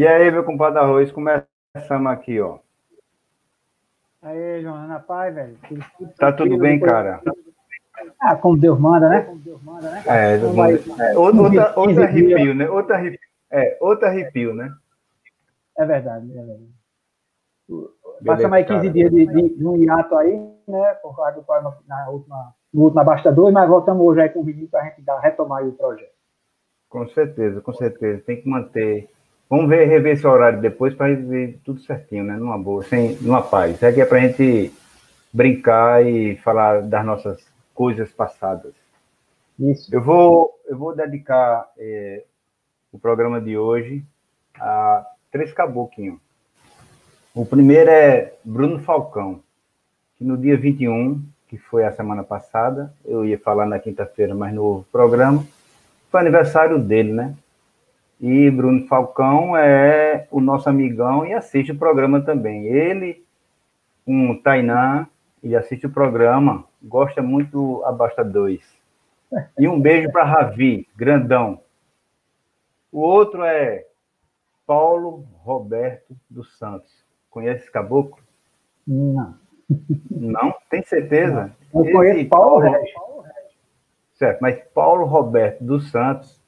E aí, meu compadre Arroz, começamos aqui, ó. Aí, João, na paz, velho. Tá tudo bem, cara? Ah, como Deus manda, né? Como Deus manda, né? É, então vai, é outra, outra arrepio, né? Outra arrepio, é, outra arrepio, né? É verdade, é verdade. Passamos aí 15 cara. dias de, de, de, um hiato aí, né? Por causa do problema na última, no último abastador, mas voltamos hoje aí com o vídeo para a gente dar, retomar o projeto. Com certeza, com certeza. Tem que manter. Vamos ver, rever esse horário depois para ver tudo certinho, né? Numa boa, sem, numa paz. Isso aqui é para a gente brincar e falar das nossas coisas passadas. Isso. Eu vou, eu vou dedicar é, o programa de hoje a três caboclinhos. O primeiro é Bruno Falcão, que no dia 21, que foi a semana passada, eu ia falar na quinta-feira, mas no programa, foi aniversário dele, né? E Bruno Falcão é o nosso amigão e assiste o programa também. Ele, o Tainan, ele assiste o programa, gosta muito do Abasta 2. E um beijo para Ravi, grandão. O outro é Paulo Roberto dos Santos. Conhece esse caboclo? Não. Não? Tem certeza? Não. Eu conheço Paulo, Paulo Regis. Certo, mas Paulo Roberto dos Santos,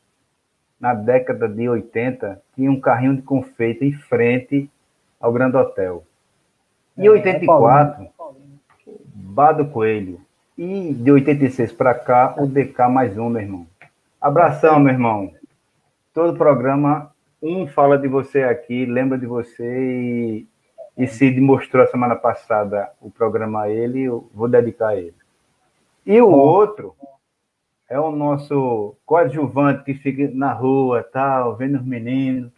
na década de 80, tinha um carrinho de confeito em frente ao Grande Hotel. Em é, 84, é Bado Coelho. E de 86 para cá, o DK mais um, meu irmão. Abração, meu irmão. Todo programa, um fala de você aqui, lembra de você e, e Cid mostrou a semana passada o programa a ele, eu vou dedicar a ele. E o outro é o nosso coadjuvante que fica na rua, tal, vendo os meninos.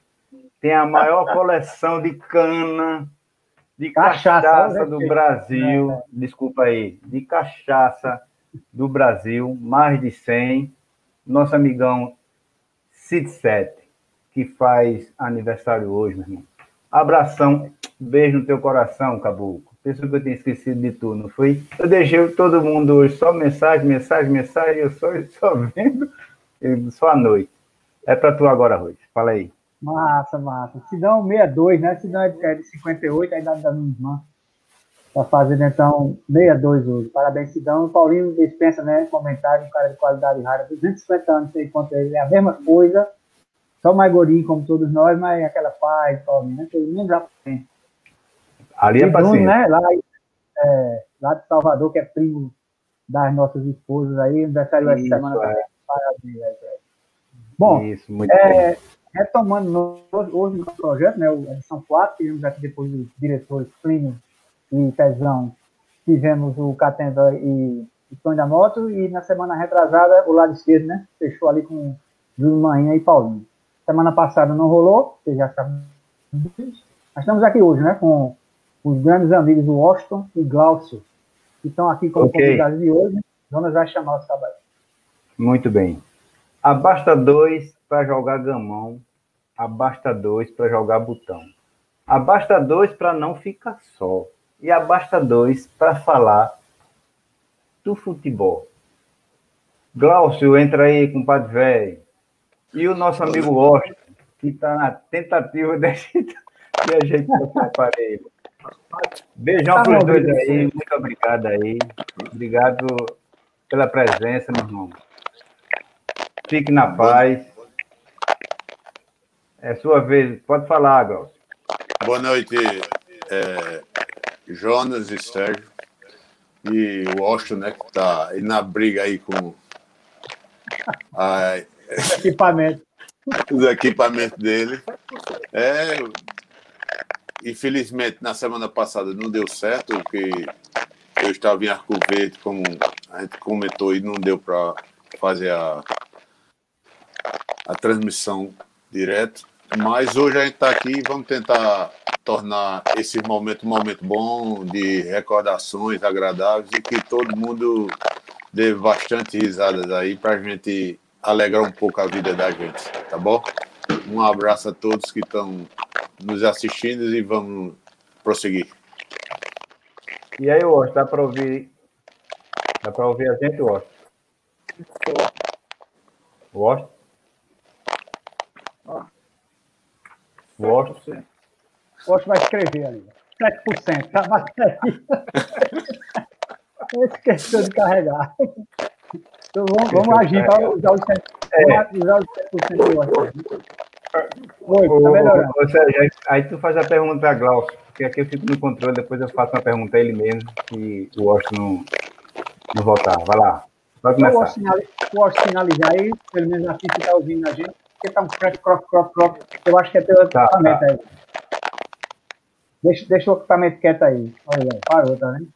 Tem a maior coleção de cana, de cachaça, cachaça do Brasil. É, é. Desculpa aí, de cachaça do Brasil, mais de 100. Nosso amigão Cid 7, que faz aniversário hoje, meu irmão. Abração, beijo no teu coração, Caboclo. Pensou que eu tinha esquecido de tu, não foi? Eu deixei todo mundo hoje só mensagem, mensagem, mensagem, eu só, só vendo, só à noite. É para tu agora, Rui. Fala aí. Massa, massa. Sidão 62, né? Sidão é de 58, a idade da minha irmã. Tá fazendo então 62 hoje. Parabéns, Sidão. Paulinho dispensa, né? Comentário, um cara de qualidade rara, 250 anos, sei quanto ele é a mesma coisa, só mais gordinho como todos nós, mas aquela paz, Paulinho, né? Todo mundo já tem. Ali é paciente. né? Lá, é, lá de Salvador, que é primo das nossas esposas aí, aniversário essa semana é. também. Parabéns, aí, Bom, Isso, muito é, bem. retomando hoje no projeto, né, a edição 4, tivemos aqui depois os diretores Plínio e Pezão, tivemos o Catenda e o Tony da Moto, e na semana retrasada, o lado esquerdo, né, fechou ali com Júlio Manhã e Paulinho. Semana passada não rolou, vocês já sabem. Mas estamos aqui hoje, né, com os grandes amigos Washington e Glaucio, que estão aqui como okay. convidados de hoje. Jonas vai chamar os trabalhos. Muito bem. Abasta dois para jogar gamão, abasta dois para jogar botão. Abasta dois para não ficar só. E abasta dois para falar do futebol. Glaucio, entra aí, compadre velho. E o nosso amigo Washington, que está na tentativa de, de ajeitar o aparelho. Beijão tá para os dois aí, muito obrigado aí. Obrigado pela presença, meu irmão. Fique na paz. É sua vez, pode falar, Gal. Boa noite, é, Jonas e Sérgio. E o Austin, né, que está na briga aí com a, equipamento. os equipamentos dele. É, Infelizmente, na semana passada não deu certo, porque eu estava em Arco Verde, como a gente comentou, e não deu para fazer a, a transmissão direto. Mas hoje a gente está aqui e vamos tentar tornar esse momento um momento bom, de recordações agradáveis e que todo mundo dê bastante risadas aí para a gente alegrar um pouco a vida da gente, tá bom? Um abraço a todos que estão nos assistindo e vamos prosseguir. E aí, Washington, dá para ouvir? Dá para ouvir a gente, Washington? Washington? Gosto. Gosto vai escrever ali. 7%. Tá batendo Esqueceu de carregar. Então vamos, vamos agir para usar os 7%, é. usar os 7% do Washington. Oi, tá melhorando. Ou seja, aí tu faz a pergunta para Glaucio, porque aqui eu fico no controle, depois eu faço uma pergunta a ele mesmo, e o Washington não, não voltar. Vai lá. Vai começar. O Washington finalizar aí, pelo menos aqui que está ouvindo a gente, porque tá um crack, crop, crop, crop. Eu acho que é teu tá, equipamento tá. aí. Deixa, deixa o equipamento quieto aí. Olha, parou, tá vendo?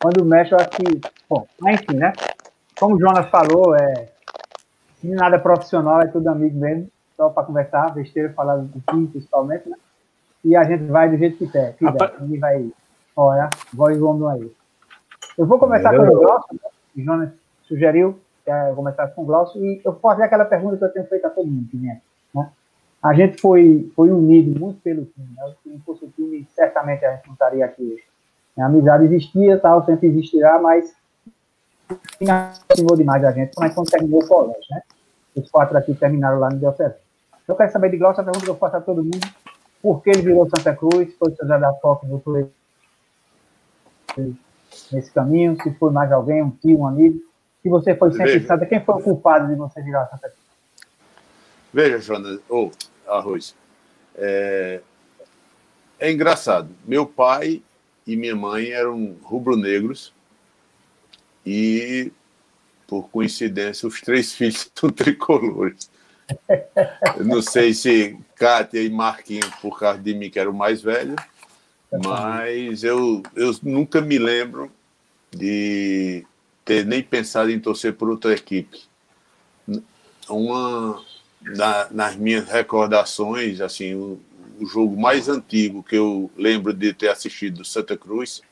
Quando mexe, eu acho que. Bom, mas enfim, né? Como o Jonas falou, é. Nada profissional, é tudo amigo mesmo. Só para conversar, besteira, falar do time, principalmente, né? E a gente vai do jeito que quer. quiser. Apa... Ninguém vai. Olha, voz do homem aí. Eu vou começar com o Glaucio, né? o Jonas sugeriu que eu começasse com o Glaucio, e eu vou fazer aquela pergunta que eu tenho feito a todo mundo que vem aqui. Né? A gente foi, foi unido muito pelo time. Né? Se não fosse o time, certamente a gente não estaria aqui hoje. A amizade existia, tal, sempre existirá, mas aproximou demais a gente, mas quando terminou o colégio, né? Os quatro aqui terminaram lá no Diocese. Eu quero saber de Glaucio, a pergunta que eu faço a todo mundo, por que ele virou Santa Cruz, foi o José da Foca, voltou nesse caminho, se foi mais alguém, um tio, um amigo, se você foi sempre Veja. quem foi o culpado de você virar Santa Cruz? Veja, Jonas, ou oh, Arroz, é, é engraçado, meu pai e minha mãe eram rubro-negros e, por coincidência, os três filhos são tricolores. Não sei se Kátia e Marquinhos, por causa de mim, que era o mais velho, mas eu, eu nunca me lembro de ter nem pensado em torcer por outra equipe. Uma na, nas minhas recordações, assim, o, o, jogo mais antigo que eu lembro de ter assistido do Santa Cruz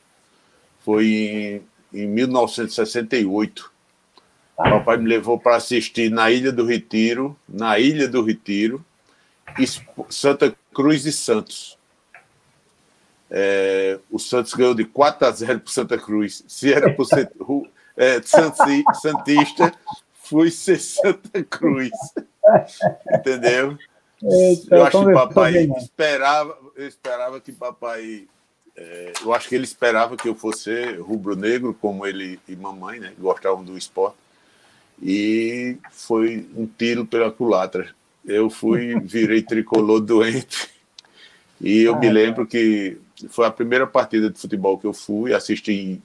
foi em, em 1968 Papai me levou para assistir na Ilha do Retiro, na Ilha do Retiro, Santa Cruz e Santos. É, o Santos ganhou de 4 a 0 para Santa Cruz. Se era para ser é, Santista, fui ser Santa Cruz. Entendeu? Eu acho que papai esperava, eu esperava que papai. É, eu acho que ele esperava que eu fosse rubro-negro, como ele e mamãe, né? Gostavam do esporte e foi um tiro pela culatra. Eu fui, virei tricolor doente e eu ah, me lembro que foi a primeira partida de futebol que eu fui, assisti.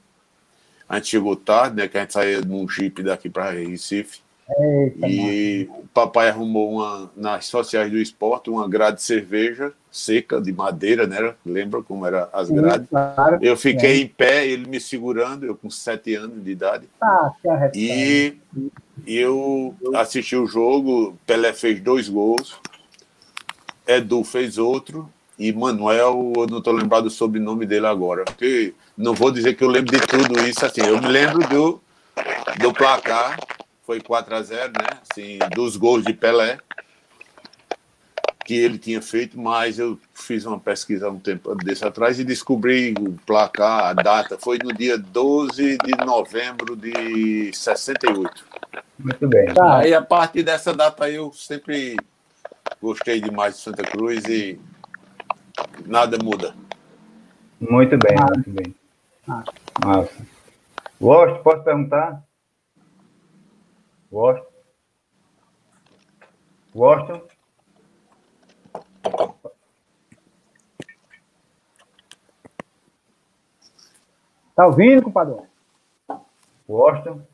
A gente chegou tarde, né? Que a gente saía num jipe daqui para Recife. Eita, e o papai arrumou uma, nas sociais do esporte uma grade de cerveja seca, de madeira, né? Lembra como eram as grades? Sim, claro, eu fiquei é. em pé, ele me segurando, eu com sete anos de idade. Ah, e eu assisti o jogo, Pelé fez dois gols, Edu fez outro, e Manuel, eu não estou lembrado do sobrenome dele agora, porque não vou dizer que eu lembro de tudo isso assim, eu me lembro do, do placar foi 4 a 0 né? Assim, dos gols de Pelé que ele tinha feito, mas eu fiz uma pesquisa um tempo desse atrás e descobri o placar, a data, foi no dia 12 de novembro de 68. Muito bem. Tá. Aí a partir dessa data eu sempre gostei demais de Santa Cruz e nada muda. Muito bem, ah. muito bem. Ah. Nossa. Gosto, posso perguntar? Gosto. Gostam? Tá ouvindo, compadre? Gostam?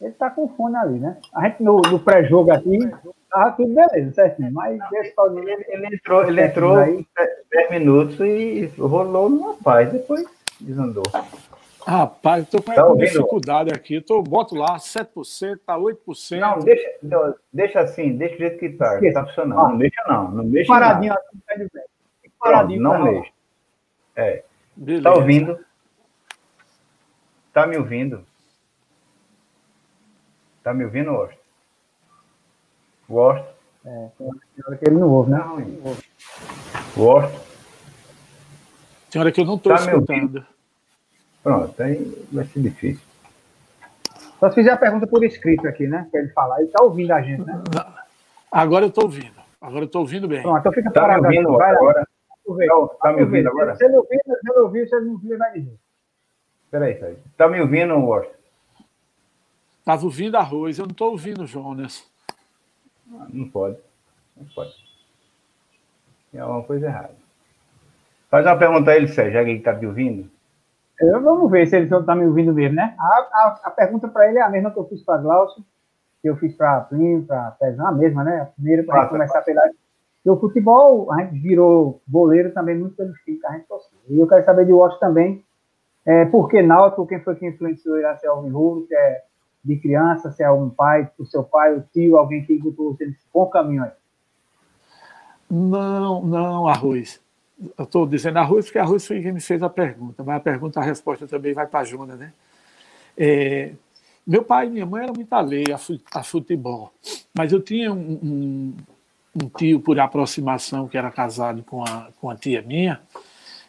Ele tá com fone ali, né? A gente no, no pré-jogo aqui, tava tudo beleza, certinho. Mas ele, ele entrou, ele entrou 10 minutos e rolou numa paz, depois desandou. Rapaz, estou com tá dificuldade aqui. Tô, boto lá 7%, tá 8%. Não, deixa, deixa assim, deixa do jeito que tá. Tá funcionando. Ah, não deixa, não. Não deixa. Paradinho assim, pé de pé. Paradinho, não, não deixa. É. Beleza. Tá ouvindo? Tá me ouvindo? Tá me ouvindo, Osto? Gosto. É, tem hora que ele não ouve, né? Não, Gosto. Tem hora que eu não estou tá escutando. Pronto, aí vai ser difícil. Só se fizer a pergunta por escrito aqui, né? Para ele falar. Ele está ouvindo a gente, né? Agora eu estou ouvindo. Agora eu estou ouvindo bem. Pronto, então fica tá parado. Me ouvindo agora? Está me ouvindo agora? Se ele ouvir, se ele ouvir, se ele não ouvir, vai dizer. Peraí, Sérgio. Está me ouvindo, Washington? Estava ouvindo arroz, eu não estou ouvindo Jonas. Não pode. Não pode. Tem alguma coisa errada. Faz uma pergunta a ele, Sérgio, já que ele está me ouvindo. Eu, vamos ver se ele está me ouvindo mesmo, né? A, a, a pergunta para ele é a mesma que eu fiz para Glaucio, que eu fiz para Plínio, para Pezão, a mesma, né? A primeira para começar pela. E o futebol, a gente virou goleiro também muito pelos times que a gente torceu. E eu quero saber de Washington também, é, por que Náutico, quem foi que influenciou ele a ser Alvin Rubio, se é de criança, se é um pai, o seu pai, o tio, alguém que botou você nesse bom caminho aí? Não, não, Arroz. Eu estou dizendo Arroz porque Arroz foi quem me fez a pergunta, mas a pergunta, a resposta também vai para a Juna, né? É, meu pai e minha mãe eram muito alheios a futebol, mas eu tinha um, um, um, tio por aproximação que era casado com a, com a tia minha,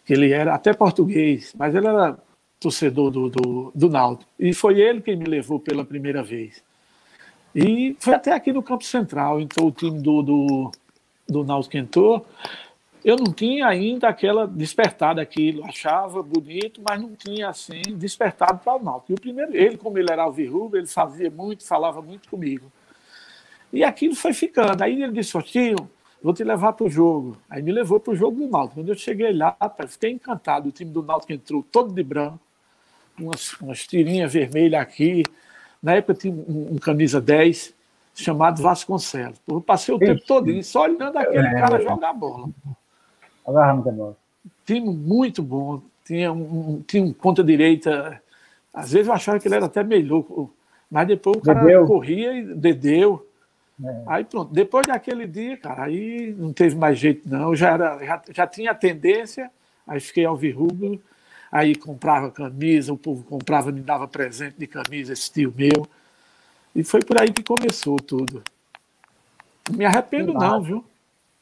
que ele era até português, mas ele era torcedor do, do, do Náutico. E foi ele quem me levou pela primeira vez. E foi até aqui no Campo Central, então o time do, do, do Náutico entrou. Eu não tinha ainda aquela despertada aquilo, achava bonito, mas não tinha assim despertado para o Náutico. E o primeiro, ele, como ele era alvirrubro, ele fazia muito, falava muito comigo. E aquilo foi ficando. Aí ele disse, tio, vou te levar para o jogo. Aí me levou para o jogo do Náutico. Quando eu cheguei lá, fiquei encantado. O time do Náutico entrou todo de branco, umas, umas tirinhas vermelhas aqui. Na época tinha um, um camisa 10 chamado Vasconcelos. Eu passei o tempo todo só olhando aquele é, cara jogar bola. Time muito bom. Tinha um, tinha um ponta direita. Às vezes eu achava que ele era até melhor. Mas depois o cara dedeu. corria e dedeu. É. Aí pronto. Depois daquele dia, cara, aí não teve mais jeito, não. Já, era, já, já tinha tendência, aí fiquei ao virrubro aí comprava camisa, o povo comprava, me dava presente de camisa, esse tio meu. E foi por aí que começou tudo. Não me arrependo, não, viu?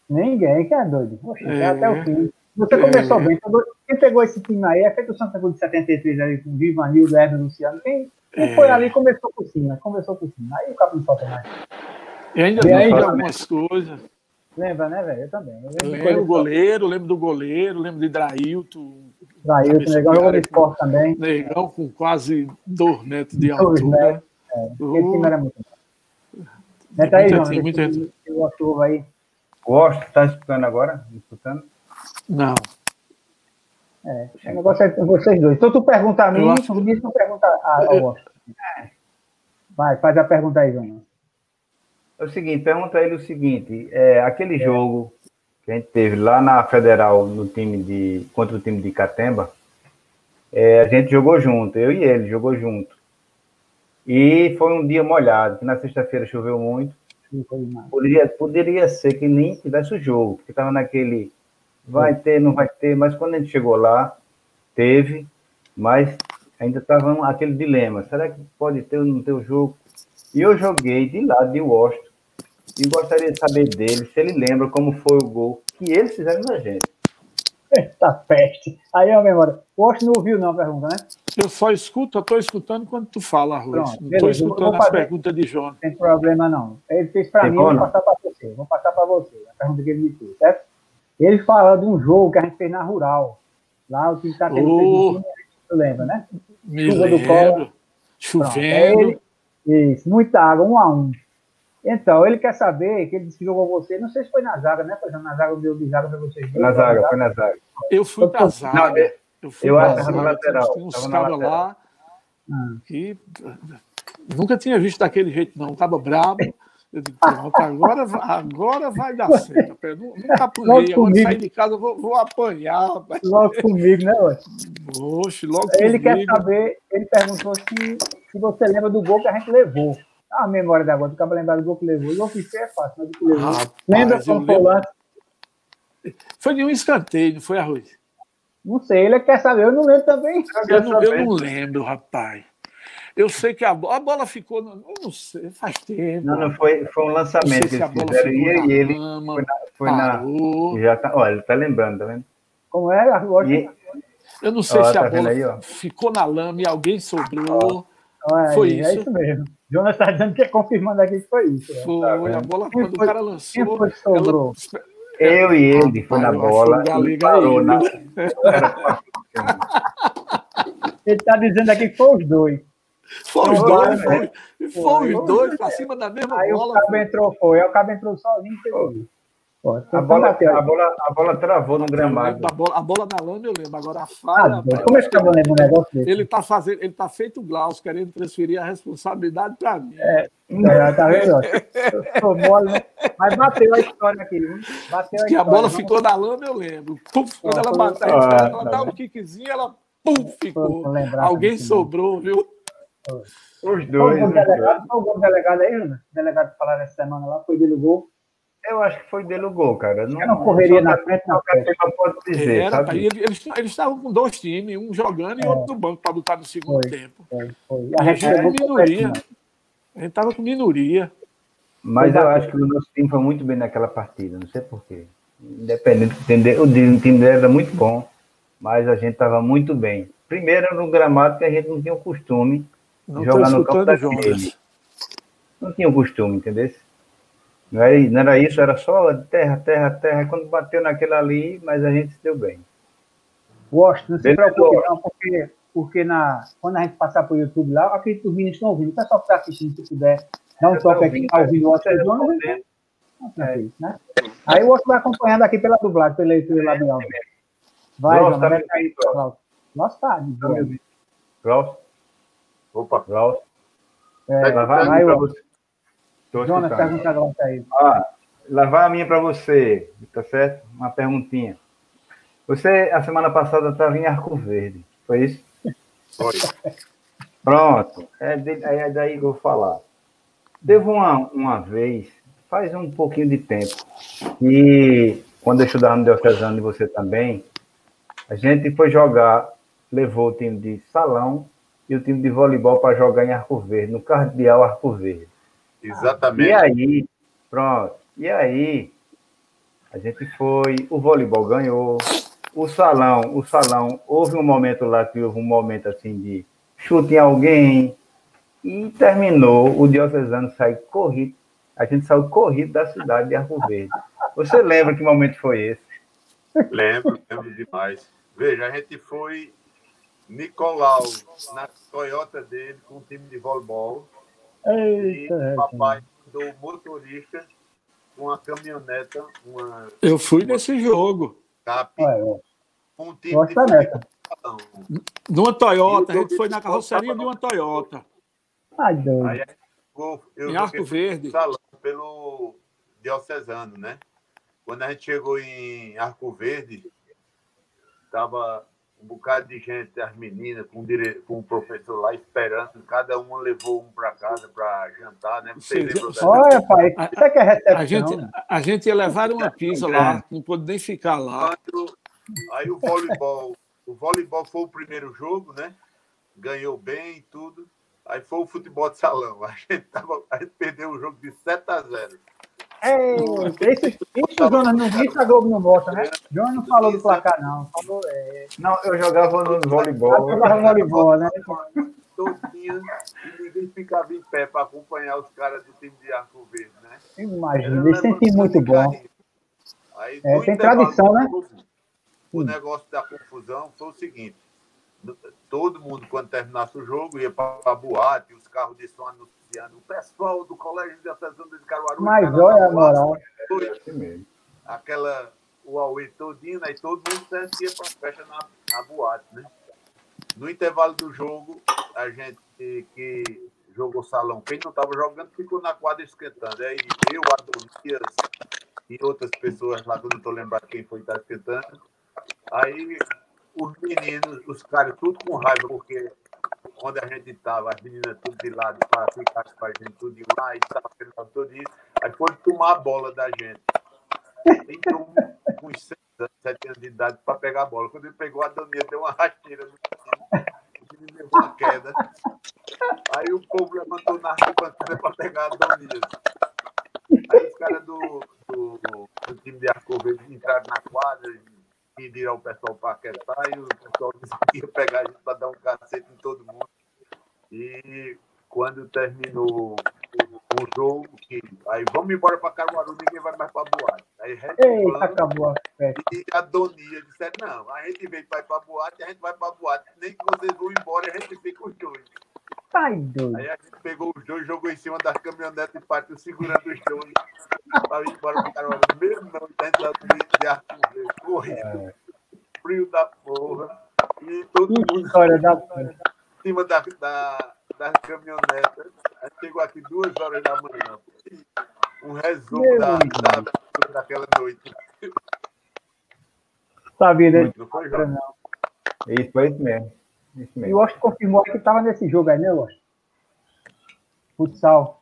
Ninguém que é doido. Poxa, é, até o fim. Você é, começou bem. Quem pegou esse time aí é feito o Santa Cruz de 73 ali com Viva Nildo, Hermes Luciano. Quem, quem é. foi ali começou por cima. Começou por cima. Aí o cabo não solta mais. E ainda lembro algumas coisas. Lembra, né, velho? Eu também. Eu lembro, lembro do goleiro, lembro do goleiro, lembro de Drailton, o Negão jogou de esporte também. Negão com quase dois metros de altura. É, esse time era muito bom. Neta aí, João. O chuva aí. Gosto, tá escutando agora? Escutando? Não. É, o negócio é com vocês dois. Então tu pergunta a mim, acho... o tu pergunta a, Washington. Vai, faz a pergunta aí, João. É o seguinte, pergunta a ele o seguinte: é, aquele é. jogo que a gente teve lá na Federal no time de contra o time de Catemba, é, a gente jogou junto, eu e ele jogou junto. E foi um dia molhado, que na sexta-feira choveu muito. Poderia, poderia ser que nem tivesse o jogo, porque estava naquele vai ter, não vai ter, mas quando a gente chegou lá, teve, mas ainda estava aquele dilema, será que pode ter ou não ter o jogo? E eu joguei de lado de Washington, e gostaria de saber dele, se ele lembra como foi o gol que eles fizeram na gente. Eita peste. Aí é a memória. O Washington não ouviu não a pergunta, né? Eu só escuto, eu estou escutando quando tu fala, Rui. Não estou escutando as perguntas de João. Não tem problema não. Ele fez para mim, vou passar para você. Vou passar para você. A pergunta que ele me fez, certo? Ele fala de um jogo que a gente fez na Rural. Lá o time está tendo oh, tu lembra, né? Me Chuva lembro. do colo. Chovendo. Isso, muita água, um a um. Então, ele quer saber que ele disse que jogou você. Não sei se foi na zaga, né? Foi na zaga, deu de zaga para vocês. Foi na zaga, foi na zaga. Eu fui para zaga. Não, eu fui eu acho que na lateral. Tinha uns cabos lá que nunca tinha visto daquele jeito, não. Tava brabo. Eu digo, pronto, agora, agora vai dar certo. Eu nunca apanhei, agora sair de casa vou, vou apanhar. Rapaz. Logo comigo, né, Oxe, logo ele comigo. Ele quer saber, ele perguntou se, se você lembra do gol que a gente levou a memória da agora, acaba lembrar do gol que levou. O gol que fez é fácil, mas o que levou. Rapaz, Lembra como foi o lance? Foi de um escanteio, não foi, Arroz? Não sei, ele quer saber, eu não lembro também. Eu não, eu não lembro, rapaz. Eu sei que a bola, a bola ficou. Eu não sei, faz tempo. Não, não foi, foi um lançamento que eles fizeram. E, e ele foi na. Foi na já tá, olha, ele tá lembrando, tá vendo? Como era? E, eu não sei ó, se tá a bola aí, ficou na lama e alguém sobrou. foi é isso. É isso mesmo. Jonas está dizendo que é confirmando aqui que foi isso. Né? Foi, tá a bola, quem quando foi, o cara lançou. Foi ela... Eu e ele foi na bola. E parou na... ele está dizendo aqui que foi os dois. Foi os dois, foi, foi, os dois para cima da mesma aí bola. Aí o cabo entrou, foi. Aí o cabo entrou sozinho e pegou. Pô, a, bola, a, bola, a bola travou no gramado. A bola, a bola da lama eu lembro. Agora a falha. Ah, como é que eu lembro um negócio desse? Ele está fazendo, ele tá feito Glaus, querendo transferir a responsabilidade para mim. É, é, tá vendo? Tô mole, né? Mas bateu a história aqui, viu? Bateu a, que a bola ficou na lama, eu lembro. Puf, quando ela bateu, ah, ela dá um kickzinho, ela pum, ficou. Alguém sobrou, viu? Os dois. Qual o delegado, o delegado aí, Ana? O delegado que falaram essa semana lá, foi dele o gol. Eu acho que foi dele o gol, cara. Não, não correria na frente, na frente. Pode dizer, Era, sabe? Eles, eles estavam com dois times, um jogando e é. outro no banco para lutar no segundo foi, tempo. Foi, foi. A, gente era minoria. A gente estava com minoria. Mas eu acho que o nosso time foi muito bem naquela partida, não sei porquê. Independente, o time dele era muito bom, mas a gente estava muito bem. Primeiro no gramado que a gente não tinha o costume de jogar no campo daquele. Não tinha o costume, entendeu? Não era, não era isso, era só terra, terra, terra. Quando bateu naquele ali, mas a gente se deu bem. Gosto, não se preocupe, não, porque, porque na, quando a gente passar para o YouTube lá, acredito que os meninos estão ouvindo. O pessoal que está assistindo, se puder, dá um toque aqui, está ouvindo o outro é, né? Aí o outro vai acompanhando aqui pela dublagem, pela leitura labial. Vai, Nossa, João, tá aí, Nossa, tá. Glaucio. Opa. Glaucio. É, vai, vai, vai, Jonas, pergunta agora aí. Ah, lá vai a minha para você, tá certo? Uma perguntinha. Você, a semana passada, estava em Arco Verde, foi isso? Foi. Pronto, é, de, é daí que eu vou falar. Teve uma, uma vez, faz um pouquinho de tempo, e quando eu estudava no Diocesano e você também, a gente foi jogar, levou o time de salão e o time de voleibol para jogar em Arco Verde, no Cardeal Arco Verde. Exatamente. E aí, pronto. E aí, a gente foi, o voleibol ganhou, o salão, o salão, houve um momento lá que houve um momento assim de chute em alguém, e terminou o diocesano sair corrido, a gente saiu corrido da cidade de Arco Verde. Você lembra que momento foi esse? Lembro, lembro demais. Veja, a gente foi Nicolau na Toyota dele com o time de voleibol Eita, e o papai do motorista com uma caminhoneta, uma. Eu fui nesse jogo. Cap, um time Nossa, de Numa Toyota, a gente foi na carroceria de uma Toyota. Ai, Deus. Aí, eu em Arco Verde. Salão pelo Diocesano, né? Quando a gente chegou em Arco Verde, estava um bocado de gente, as meninas, com, dire... com o professor lá esperando, cada uma levou um para casa para jantar, né? Você Olha, pai, isso aqui é recepção. A gente, a gente ia levar uma pizza lá, não pôde nem ficar lá. Aí o voleibol, o voleibol foi o primeiro jogo, né? Ganhou bem e tudo. Aí foi o futebol de salão. A gente, tava, a gente perdeu o jogo de 7 a 0. É, isso, isso, Jonas, não, isso a Globo não mostra, né? Jonas não falou do placar, não. Falou, é... Não, eu jogava no voleibol. Eu jogava no voleibol, né? Todinha, e ninguém ficava em pé para acompanhar os caras do time de Arco Verde, né? Imagina, eles têm time muito bom. Aí, é, tem tradição, né? O negócio da confusão foi o seguinte: todo mundo, quando terminasse o jogo, ia para a boate, os carros de som anunciando. O pessoal do Colégio de Ascensão de Caruaru. Mas olha moral. Aquela, o Aue todinho, né? E todo mundo ia para a festa na, na boate, né? No intervalo do jogo, a gente que jogou salão, quem não estava jogando ficou na quadra esquentando. Aí eu, Adonias e outras pessoas lá, que eu não estou lembrando quem foi que estava esquentando. Aí os meninos, os caras, tudo com raiva, porque onde a gente estava, as meninas tudo de lado para ficar com a gente tudo de lá, e estava fazendo tudo isso. Aí foram tomar a bola da gente. Entrou com uns 7 anos de idade para pegar a bola. Quando ele pegou a Doninha, deu uma rasteira no menino. Levou uma queda. Aí o povo levantou na arquibancada para pegar a Doninha. Aí os caras do, do, do, time de Arco Verde entraram na quadra, pedir ao pessoal para aquietar e o pessoal disse que ia pegar a gente para dar um cacete em todo mundo. E quando terminou o jogo, que aí vamos embora para Caruaru, ninguém vai mais para boate. Aí Eita, acabou a festa. E a Donia disse, não, a gente ir para boate, a gente vai para boate. Nem que vocês vão embora, a gente fica os dois. Doido. Aí a gente pegou os dois, jogou em cima das caminhonetes e partiu segurando os dois. para ir embora para Caruaru. Mesmo não, tentando de arco correndo. É. Frio da porra. E todo que mundo. História da em cima da, da, das caminhonetas. A gente chegou aqui duas horas da manhã. Um resumo da, da, daquela noite. Sabia, né? Não foi. Isso foi isso mesmo. E o Austin confirmou que estava nesse jogo aí, né, Austin? Futsal.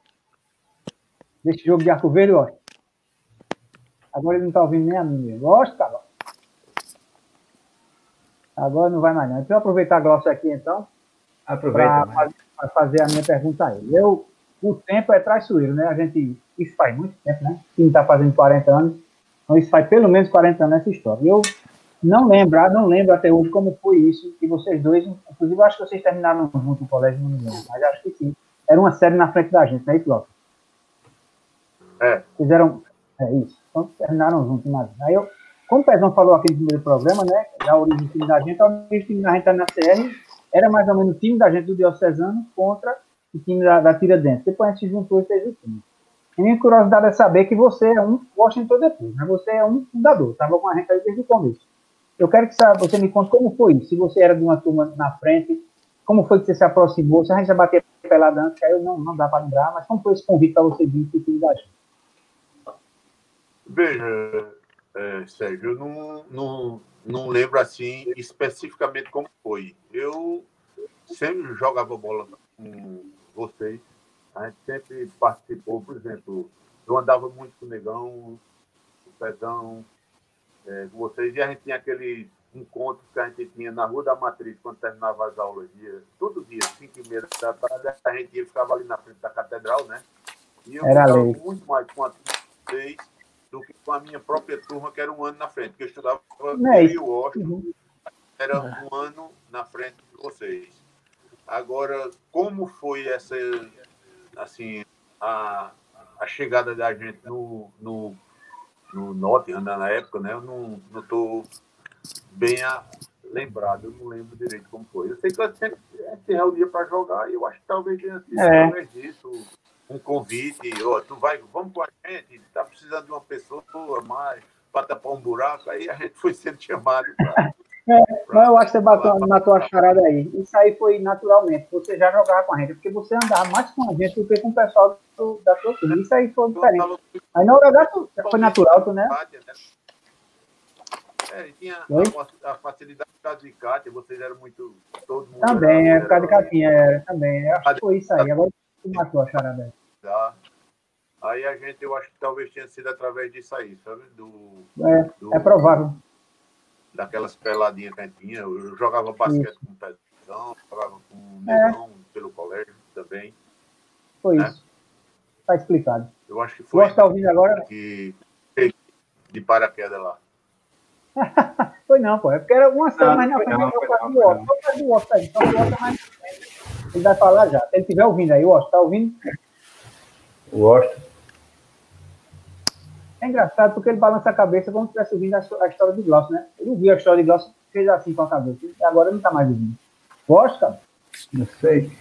Nesse jogo de Arco Verde, Austin. Agora ele não está ouvindo nem a mim. Cara. Agora não vai mais não. Então, aproveitar a glossa aqui, então. Aproveita. Para né? fazer a minha pergunta a ele. Eu, o tempo é traiçoeiro, né? A gente, isso faz muito tempo, né? O time está fazendo 40 anos. Então, isso faz pelo menos 40 anos essa história. Eu não lembro, ah, não lembro até hoje como foi isso, que vocês dois, inclusive, acho que vocês terminaram junto no colégio, não me lembro, mas acho que sim. Era uma série na frente da gente, né, Clóvis? É. Fizeram, é isso. Então, terminaram juntos, imagina. Aí eu, como o Pezão falou aqui no primeiro programa, né, da origem do time da gente, a origem do time da gente tá na CR era mais ou menos o time da gente do Diocesano contra o time da, da Tiradentes. Depois a gente juntou e fez o time. A minha curiosidade é saber que você é um Washington depois, né? Você é um fundador, estava com a gente aí desde o começo. Eu quero que você me conte como foi. Se você era de uma turma na frente, como foi que você se aproximou? Se a gente já bateu pelada antes, aí eu não, não dá para lembrar, mas como foi esse convite para você vir o? Veja, é, Sérgio, eu não, não, não lembro assim especificamente como foi. Eu sempre jogava bola com vocês, a gente sempre participou, por exemplo, eu andava muito com o Negão, o Pezão, é, com vocês, e a gente tinha aquele encontro que a gente tinha na Rua da Matriz, quando terminava as aulas, dia, todo dia, 5 e meia da tarde, a gente ia, ficava ali na frente da catedral, né? E eu Era ficava muito mais com vocês do que com a minha própria turma, que era um ano na frente, porque eu estudava é em Washington, era um ano na frente de vocês. Agora, como foi essa, assim, a, a chegada da gente no, no, no Nottingham na época, né? Eu não estou bem a, lembrado, eu não lembro direito como foi. Eu sei que a gente se reunia para jogar e eu acho que talvez tenha sido é. através disso um convite, ó, tu vai, vamos com a gente, está precisando de uma pessoa mais para tapar um buraco, aí a gente foi sendo chamado. Pra, é, pra, eu acho que você bateu, matou a charada aí. Isso aí foi naturalmente, você já jogava com a gente, porque você andava mais com a gente do que com o pessoal do, da sua turma. Isso aí foi diferente. Aí na hora da foi natural, tu, né? É, e tinha a, a, facilidade de Cátia, vocês eram muito. Todo mundo também, é, por causa de Catinha, era, também. Eu acho que foi isso aí. Agora tu matou a charada aí. Tá? Aí a gente, eu acho que talvez tenha sido através disso aí, sabe? Do, é, do, é provável. Daquelas peladinhas que a gente tinha. Eu jogava basquete isso. com o Pezão, jogava com o Negão é. pelo colégio também. Foi né? isso. Está explicado. Eu acho que foi. Você está ouvindo agora? Que de paraquedas lá. foi não, pô. É porque era uma série mais na frente. Não, foi não, não. O Otto aí. Então, o Otto mais ele vai falar já. Se ele estiver ouvindo aí, o Otto, tá ouvindo? O Washington. É engraçado porque ele balança a cabeça como se estivesse ouvindo a, história de Gloss, né? Ele ouviu a história de Gloss fez assim com a cabeça. E agora ele não está mais ouvindo. Gosta? Não sei.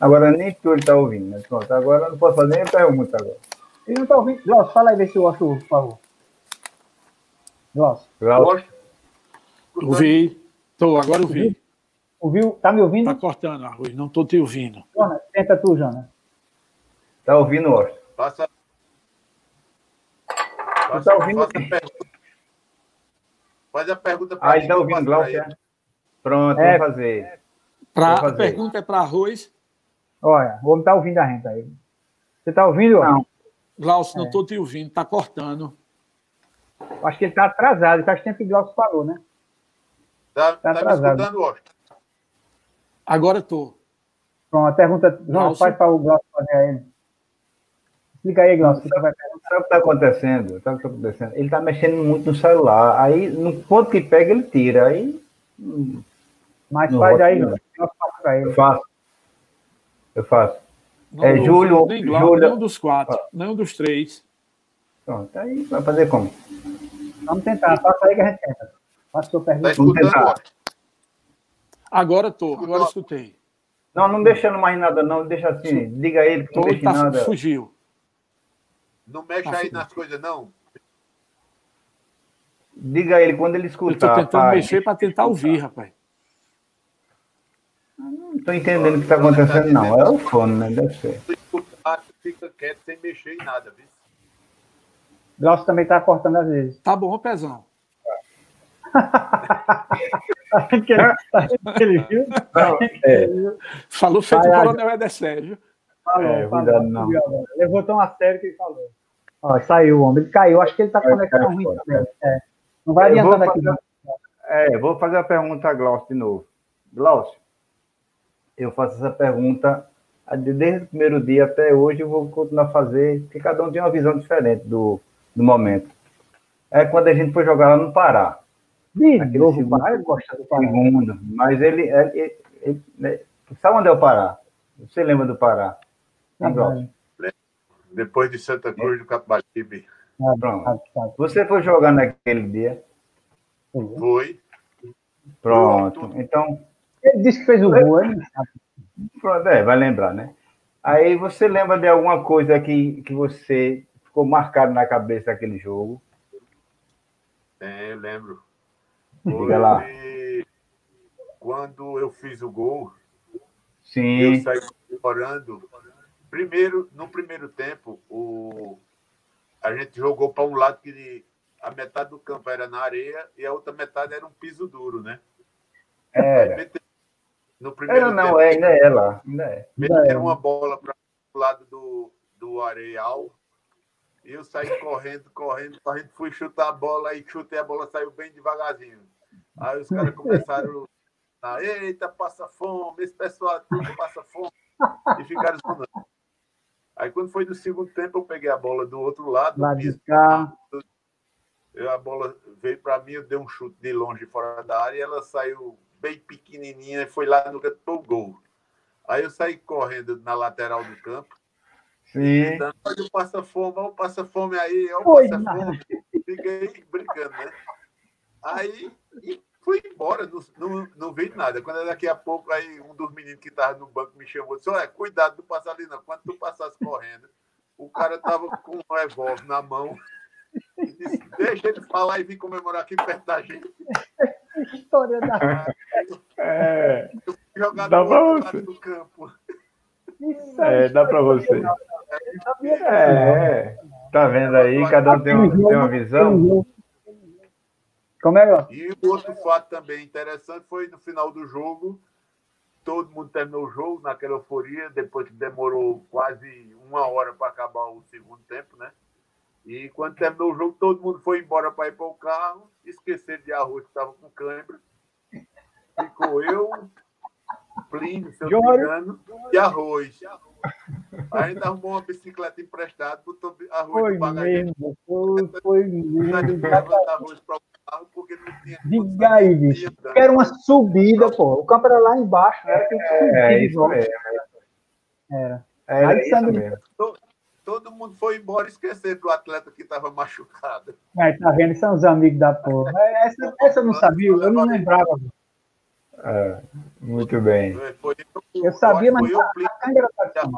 Agora nem tu ele está ouvindo, né? Pronto, agora eu não posso fazer nem pergunta agora. Ele não está ouvindo. Gloss, fala aí, vê se o Washington, por favor. Gloss. Gloss. Ouvi. Estou, agora ouvi. Ouviu? Tá me ouvindo? Tá cortando, Arroz. Não estou te ouvindo. Jona, tenta tu, Jona. Tá ouvindo, Austin? Passa. Passa tá ouvindo? Passa a pergunta. Faz a pergunta para Ah, ele tá ouvindo, Glaucia? Pronto, é, vou fazer. Pra, fazer. A pergunta é para arroz. Olha, o homem tá ouvindo a gente aí. Você tá ouvindo? Não. Glaucio, é. não estou te ouvindo, tá cortando. Acho que ele tá atrasado, faz tempo que o Glaucio falou, né? Tá, tá, tá atrasado. me escutando, Austin? Agora estou. Pronto, a pergunta. Não, faz para o Glaucio fazer a ele. Explica aí, Glaucio. Sabe, sabe o que está acontecendo? Sabe o que está acontecendo? Ele está mexendo muito no celular. Aí, no ponto que pega, ele tira. Aí. Mas faz aí, Glaucio. Faço para ele. Eu faço. Eu faço. Não é do- Júlio. nem Júlio... nenhum dos quatro, nenhum dos três. Pronto, aí vai fazer como? Vamos tentar, passa aí que a gente tenta. Faça sua Tá pergunta. Vamos tentar. agora? Agora tô, agora escutei. Não, não deixando mais nada, não. Deixa assim. Diga ele que não Tô, deixe tá, nada. fugiu. Não mexe Tá aí nas coisas, não. Diga a ele quando ele Eu tô escutar. tentando pai. mexer para tentar ouvir, rapaz. Não estou entendendo o que está acontecendo, não. É o fone, né? Deve ser. Escutar, fica quieto sem mexer em nada, viu? Glaucio também tá cortando às vezes. Tá bom, Pezão. Que ele- viu? É. Falou feito o. Coronel Eder Sérgio. Falou, É, falou, não. subiu agora. Levou tão a sério que ele falou. Ó, saiu o homem. Ele caiu. Acho que ele tá com conexão cair ruim também. É. Não vai Eu vou adiantando aqui. fazer-. É, vou fazer a pergunta a Glaucio de novo. Glaucio, eu faço essa pergunta de- desde o primeiro dia até hoje, eu vou continuar a fazer, porque cada um tem uma visão diferente do, do momento. É quando a gente foi jogar lá no Pará, De Aquele novo, segundo- Pará, do Pará. segundo, mas ele, ele, ele- ele- né, sabe onde é o Pará? Você lembra do Pará? Glaucio? Depois de Santa Cruz do Capibaribe. Sabe, Pronto. Você foi jogar naquele dia? Foi. Pronto. Então, Ele disse que fez o gol, ele. Pronto, é, vai lembrar, né? Aí você lembra de alguma coisa que, que você ficou marcado na cabeça daquele jogo? É, eu lembro. Diga lá. Quando eu fiz o gol, eu Sim, saí comemorando. Primeiro, no primeiro tempo, o... a gente jogou para um lado que a metade do campo era na areia e a outra metade era um piso duro, né? era. No primeiro Era não, tempo, é, ainda é lá, ainda é. meteram uma bola para o lado do, do areal. E eu saí correndo, correndo, correndo, fui chutar a bola e chutei a bola, saiu bem devagarzinho. Aí os caras começaram a, eita, passa fome, esse pessoal tudo passa fome. E ficaram zoando. Aí quando foi no segundo tempo, eu peguei a bola do outro lado, Lá do de cá. Eu, a bola veio para mim, eu dei um chute de longe fora da área e ela saiu bem pequenininha e foi lá no canto pro gol. Aí eu saí correndo na lateral do campo, Sim, olha o passa-fome, olha o passa-fome aí, olha o passa-fome. Fiquei brincando, né? Aí e fui embora, não, não, não vi nada. Quando daqui a pouco, aí um dos meninos que estava no banco me chamou e disse: Olha, cuidado, não passa ali não. Quando tu passasse correndo, o cara tava com um revólver na mão. E disse, deixa ele falar e vir comemorar aqui perto da gente. História da. é, Jogar Dá no pra do campo. Isso é, dá para você. Que É, tá vendo aí, cada um tem, um- tem uma visão. Como é? E o outro fato também interessante foi no final do jogo, todo mundo terminou o jogo naquela euforia, depois que demorou quase uma hora para acabar o segundo tempo, né? E quando terminou o jogo, todo mundo foi embora para ir para o carro, esqueceram de arroz que estava com cãibra. Ficou eu, Plínio, se eu não me engano, e arroz. Ainda arrumou uma bicicleta emprestada, botou arroz Foi no bagageiro. foi, foi mesmo. arroz para o carro porque não tinha. Diga aí, bicho. Era uma subida, pô. O campo era lá embaixo. Era que É, isso mesmo. Era. Era Aí, isso mesmo. Todo mundo foi embora esquecer do atleta que estava machucado. Aí, tá vendo? São os amigos da porra. Essa, essa eu não sabia, eu não lembrava. É, muito bem. Foi, Eu sabia, mas eu, Plínio, a câmera tá.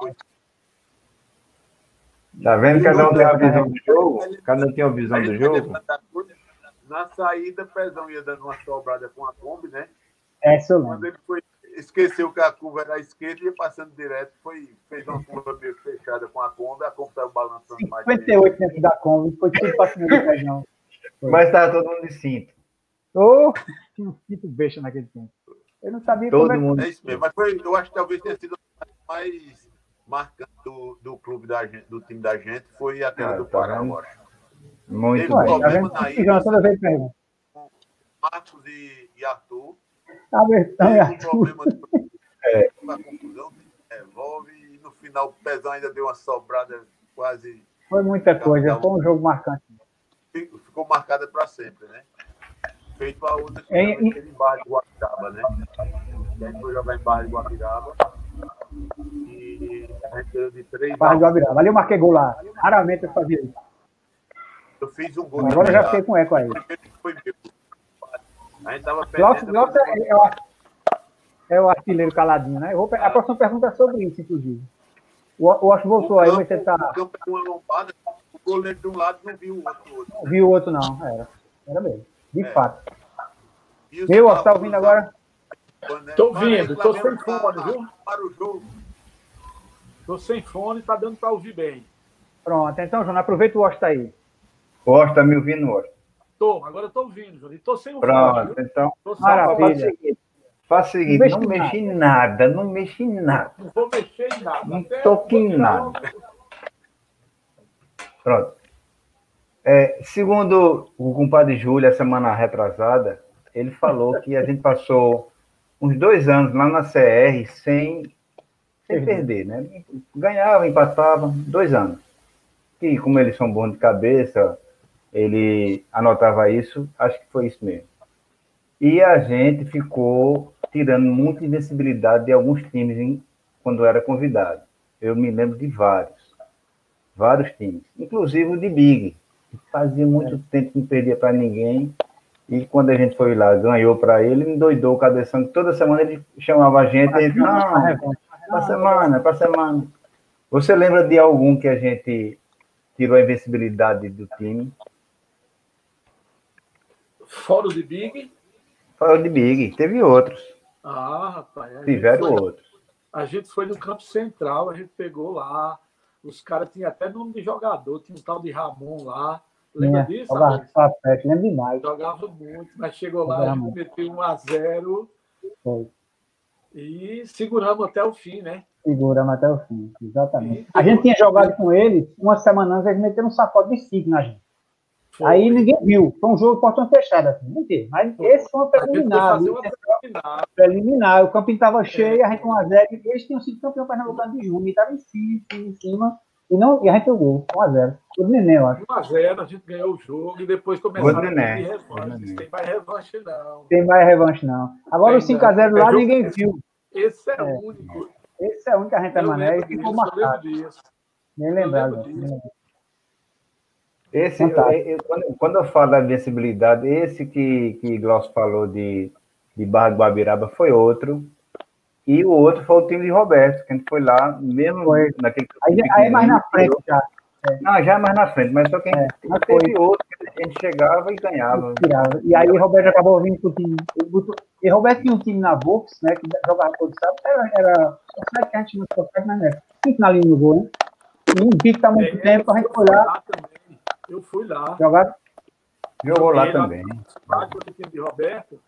Tá vendo? Cada um tem uma visão do jogo? Cada um tem uma visão do jogo? A. Na saída, Pezão ia dando uma sobrada com a Kombi, né? Essa eu Quando ele foi, esqueceu que a curva era à esquerda e ia passando direto, foi, fez uma curva meio fechada com a Kombi, a Kombi estava balançando mais. 58 dentro da Kombi, foi tudo cima do feijão. Mas tava todo mundo de cinto. Ô, tinha um cinto besta naquele tempo. Eu não sabia Todo como é que mundo. É isso mesmo, mas foi, eu acho que talvez tenha sido a mais marcante do, do clube da gente, do time da gente, foi aquela Ah, do tá Pará, eu acho. Muito Teve bem. tá vendo? na Feijão, toda vez pergunta. Marcos e, e Arthur. Tá Bertão e um Arthur. problema de É. uma confusão, revolve, e no final o Pezão ainda deu uma sobrada quase. Foi muita coisa, foi um jogo marcante. Ficou marcada para sempre, né? Feito a outra que É, teve em Barra de Guatiraba, né? A gente foi jogar em Barra de Guatiraba. E a gente ganhou de 3 a 1. Ali eu marquei gol lá. Raramente eu fazia isso. Eu fiz um gol. Agora eu já fiquei com eco aí. Foi meu. A gente tava perdendo. Nossa, é, é, o, é o artilheiro caladinho, né? Vou, a próxima pergunta é sobre isso, inclusive. O, o Osh voltou aí, você tá. O campo é uma lombada, o goleiro de um lado não viu o outro. Não viu o outro, não. Era. Era mesmo. De é. fato. Meu, você tá ouvindo agora? Tô ouvindo, tô sem fone, viu? Para o jogo. Tô sem fone, tá dando para ouvir bem. Pronto, então, João, aproveita o Osh tá aí. O Osh tá me ouvindo, Osh? Tô, agora eu tô ouvindo, João. Tô sem o Pronto, fone. Então. Tô Maravilha. Faz o seguinte, não, não mexe em nada, não mexe em nada. Não vou mexer em nada. Não toque em nada. Pronto. É, segundo o compadre Júlio, a semana retrasada, ele falou que a gente passou uns dois anos lá na CR sem, sem perder, né? Ganhava, empatava, dois anos. E como eles são bons de cabeça, ele anotava isso, acho que foi isso mesmo. E a gente ficou tirando muita invencibilidade de alguns times em, quando era convidado. Eu me lembro de vários, vários times, inclusive o de Big, que fazia muito é. tempo que não perdia para ninguém. E quando a gente foi lá, ganhou para ele, me doidou o cabeção. Toda semana ele chamava a gente e não, para semana, para semana. Você lembra de algum que a gente tirou a invencibilidade do time? Fora o de Big? Fora o de Big, teve outros. Ah, rapaz. Tiveram foi, outros. A gente foi no campo central, a gente pegou lá. Os caras tinham até nome de jogador, tinha um tal de Ramon lá. Lembra é, disso? Jogava papete, lembro demais. Jogava muito, mas chegou lá, a gente meteu 1 a 0 Foi. E seguramos até o fim, né? Seguramos até o fim, exatamente. E, a gente tinha jogado com eles, uma semana antes, eles meteram um sacote de cinco na gente. Foi. Aí ninguém viu. Foi um jogo portão fechado, assim. Mentira. Mas esse foi um preliminar. Preliminar. preliminar. O campinho estava cheio, é. a gente 1x0. Eles tinham sido campeão pernambucano de junho. E estava em cima, em cima. E, não, e a gente jogou 1x0. Foi do Neném, eu acho. 1x0, a gente ganhou o jogo e depois começaram a ter revanche. Tem mais revanche, não. Tem mais revanche, não. Agora o 5x0 lá, é ninguém viu. Esse é, o único. Esse é o único que a gente é mané e ficou marcado. Nem lembrado. Esse, eu, eu, quando, quando, eu falo da invencibilidade, esse que, que Glaucio falou de, de Barra do Guabiraba foi outro. E o outro foi o time de Roberto, que a gente foi lá, mesmo foi. naquele. Aí, aí é mais na frente já. É. Não, já é mais na frente, mas só que é, teve outro que a gente chegava e ganhava. E aí Roberto acabou vindo com o time. E Roberto tinha um time na Vox, né? Que jogava todo sábado, era, era só que a gente não mas né? Cinco na linha no gol, né? E um bico tá muito é, tempo, a gente foi lá. Eu fui lá. Jogado? Jogou lá também. de Roberto.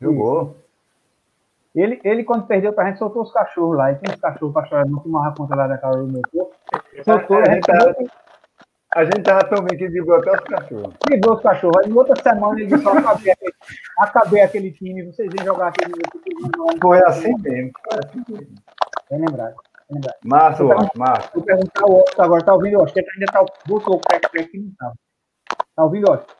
Jogou. Ele, ele, quando perdeu pra gente, soltou os cachorros lá. E tem os cachorros pra chorar, não tomava conta lá daquela do meu corpo. Soltou, a, gente tava, a gente tava tão bem que ligou até os cachorros. Ligou os cachorros. Aí, outra semana, ele disse: acabei, aquele, acabei aquele time, vocês vêm jogar aquele. Foi assim mesmo. Foi assim mesmo. Bem lembrado. Márcio, Márcio. Vou perguntar o Otto agora. Tá ouvindo, Otto? Ele ainda tá, botou o pé aqui não tá. Tá ouvindo, Otto?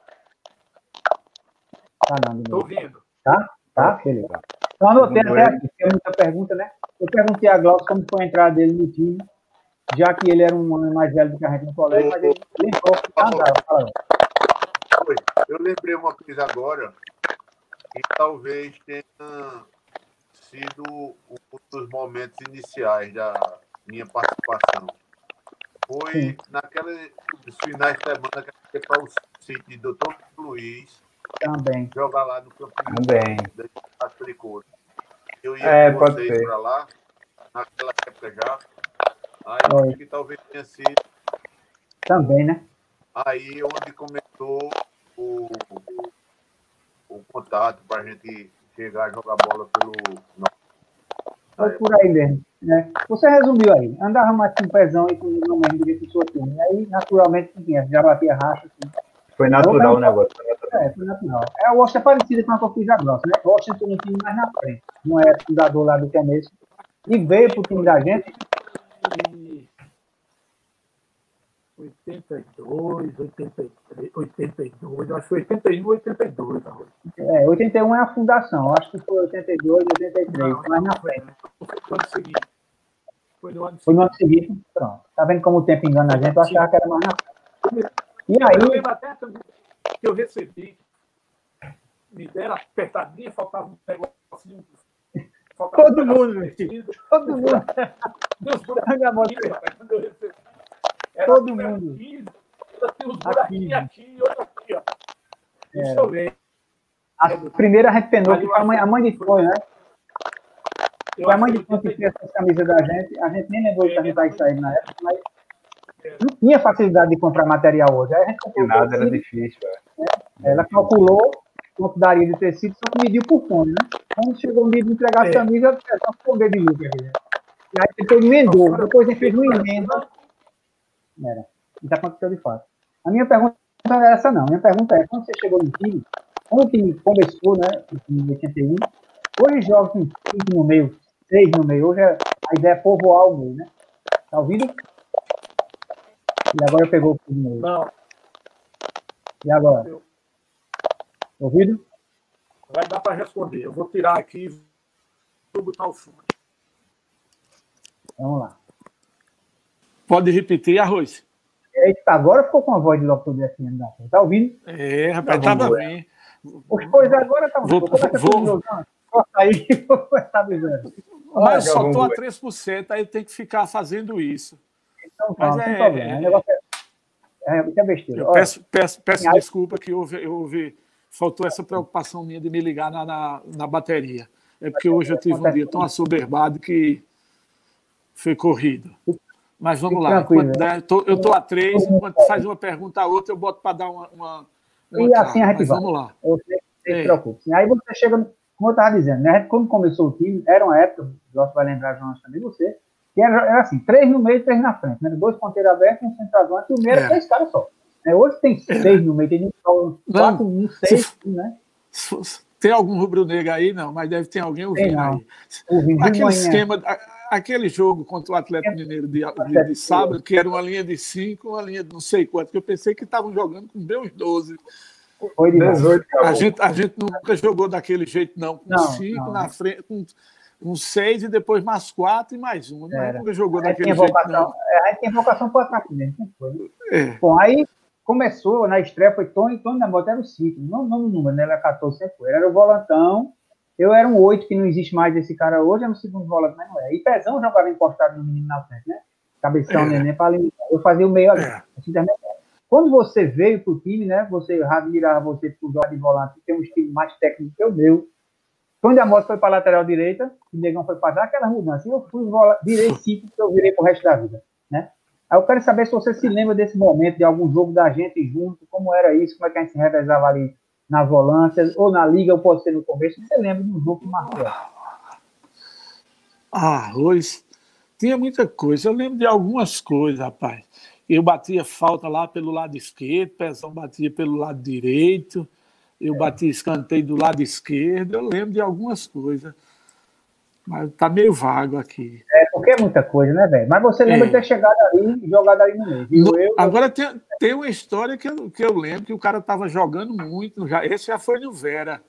Tá não, Tô ouvindo. Tá? Tá? Beleza. Então anotei até aqui, tem muita pergunta, né? Eu perguntei a Glaucio como foi a entrada dele no time, já que ele era um homem mais velho do que a gente no colégio, mas ele lembrou que andava. Eu lembrei uma coisa agora, que talvez tenha sido um dos momentos iniciais da minha participação. Foi Sim. naqueles finais de semana que eu fui para o sítio do Dr. Luiz. Também. Jogar lá no campo Também. da Tricô. Eu ia é, com vocês para lá, naquela época já. Aí acho que talvez tenha sido. Também, né? Aí onde começou o, o, o contato para a gente chegar a jogar bola pelo. Foi por aí mesmo. Né? Você resumiu aí. Andava mais com um pezão e com o mesmo do que o seu time. Aí, naturalmente, tinha, já batia racha. Assim. Foi natural o negócio. É, foi natural. É, o Washington é parecido com a que eu fiz a grossa, né? O Washington um time mais na frente. Não é fundador lá do começo. E veio pro time da gente 82, 83, 82, acho que foi 81, 82. Tá? É, 81 é a fundação, acho que foi 82, 83, não, mais na frente. Foi seguinte, Foi no ano, Foi no ano seguinte. Pronto. Tá vendo como o tempo engana a gente? Eu achava que era mais na frente. E aí. Eu lembro até que eu recebi, me deram apertadinha, faltava um negocinho. Faltava todo um mundo, vestido, todo mundo. Deus Todo mundo. Tem uns aqui e outro aqui, ó. Deixa eu ver. A primeira a gente penou, que a mãe, a mãe de foi, né? Foi a mãe de foi que fez essa camisa da gente. A gente nem lembrou de perguntar isso aí na época, mas não tinha facilidade de comprar material hoje. Aí a gente comprou Nada era difícil. Né? Ela calculou quanto daria de tecido, só que mediu por fome, né? Quando chegou o dia de entregar é. a camisa, é só esconder de lucro. Né? E aí depois emendou, depois ele fez uma emenda. Era. Isso aconteceu de fato. A minha pergunta não é essa, não. A minha pergunta é: quando você chegou no time, quando o time começou, né, em 81, hoje joga com 5 no meio, 6 no meio. Hoje a ideia é povoar o meio, né? Tá ouvindo? E agora pegou o meio. Não. E agora? Eu... Ouvido? Vai dar para responder. Eu vou tirar aqui e vou botar o fone. Vamos lá. Pode repetir, Arroz. Eita, agora ficou com a voz de locutor FM da Tá ouvindo? É, rapaz, tá tava bem. Os coisas agora estão. Vou, vou, vou, aí, vou começar dizendo. Mas só estou a 3%, aí tem que ficar fazendo isso. Então, Mas não, é, não. O negócio é, é, é besteira. Eu peço, peço, peço desculpa que houve, houve, faltou essa preocupação minha de me ligar na, na, na bateria. É porque hoje eu tive um dia tão assoberbado que foi corrido. Mas vamos lá. Der, tô, eu estou a três, enquanto faz uma pergunta a outra, eu boto para dar uma, uma, uma. e assim a gente vai. Vamos lá. Não se é. preocupe. Aí você chega, como eu estava dizendo, né? Quando começou o time, era uma época, o Jorge vai lembrar, Jonas, também você, que era, era, assim: três no meio e três na frente. Né? Dois ponteiros abertos, um centroavante e o meio era é. três caras só. Né? Hoje tem seis no meio, tem um, quatro, um, seis, né? Tem algum rubro-negro aí? Não, mas deve ter alguém ouvindo aí. Ouvindo Aquele esquema aquele jogo contra o Atlético Mineiro de, de, de, sábado, que era uma linha de 5, uma linha de não sei quanto, que eu pensei que estavam jogando com bem uns 12. Foi 18, a, gente, a gente nunca jogou daquele jeito, não. Com 5 na frente, com um 6 e depois mais 4 e mais um. Não nunca jogou daquele jeito, não. É, aí tem vocação para o ataque mesmo. É. Bom, aí começou, na estreia foi Tony, Tony na bota era o 5, não, não no número, né? Era 14 sempre foi. Era o volantão, eu era um oito, que não existe mais esse cara hoje, é no segundo volante, mas não é. E Pezão jogava encostado no menino na frente, né? Cabeção, é. neném, para limitar. Eu fazia o meio ali. É. Assim, Quando você veio para o time, né? Você admirava você por jogar de volante, tem um estilo mais técnico que o meu. Quando a moto foi para a lateral direita, o Negão foi para aquela mudança. Eu fui virei cinco, que eu virei para o resto da vida, né? Aí eu quero saber se você se lembra desse momento, de algum jogo da gente junto, como era isso, como é que a gente se revezava ali na volância, ou na liga, ou pode ser no começo. Você lembra de um jogo que marcou? Ah, Luiz, tinha muita coisa. Eu lembro de algumas coisas, rapaz. Eu batia falta lá pelo lado esquerdo, o Pezão batia pelo lado direito, eu é. batia escanteio do lado esquerdo. Eu lembro de algumas coisas. Mas tá meio vago aqui. É, porque é muita coisa, né, velho? Mas você lembra é. de ter chegado ali e jogado ali no meio. Agora eu... Tem, tem uma história que eu, que eu lembro que o cara tava jogando muito. Já, esse já foi no Vera.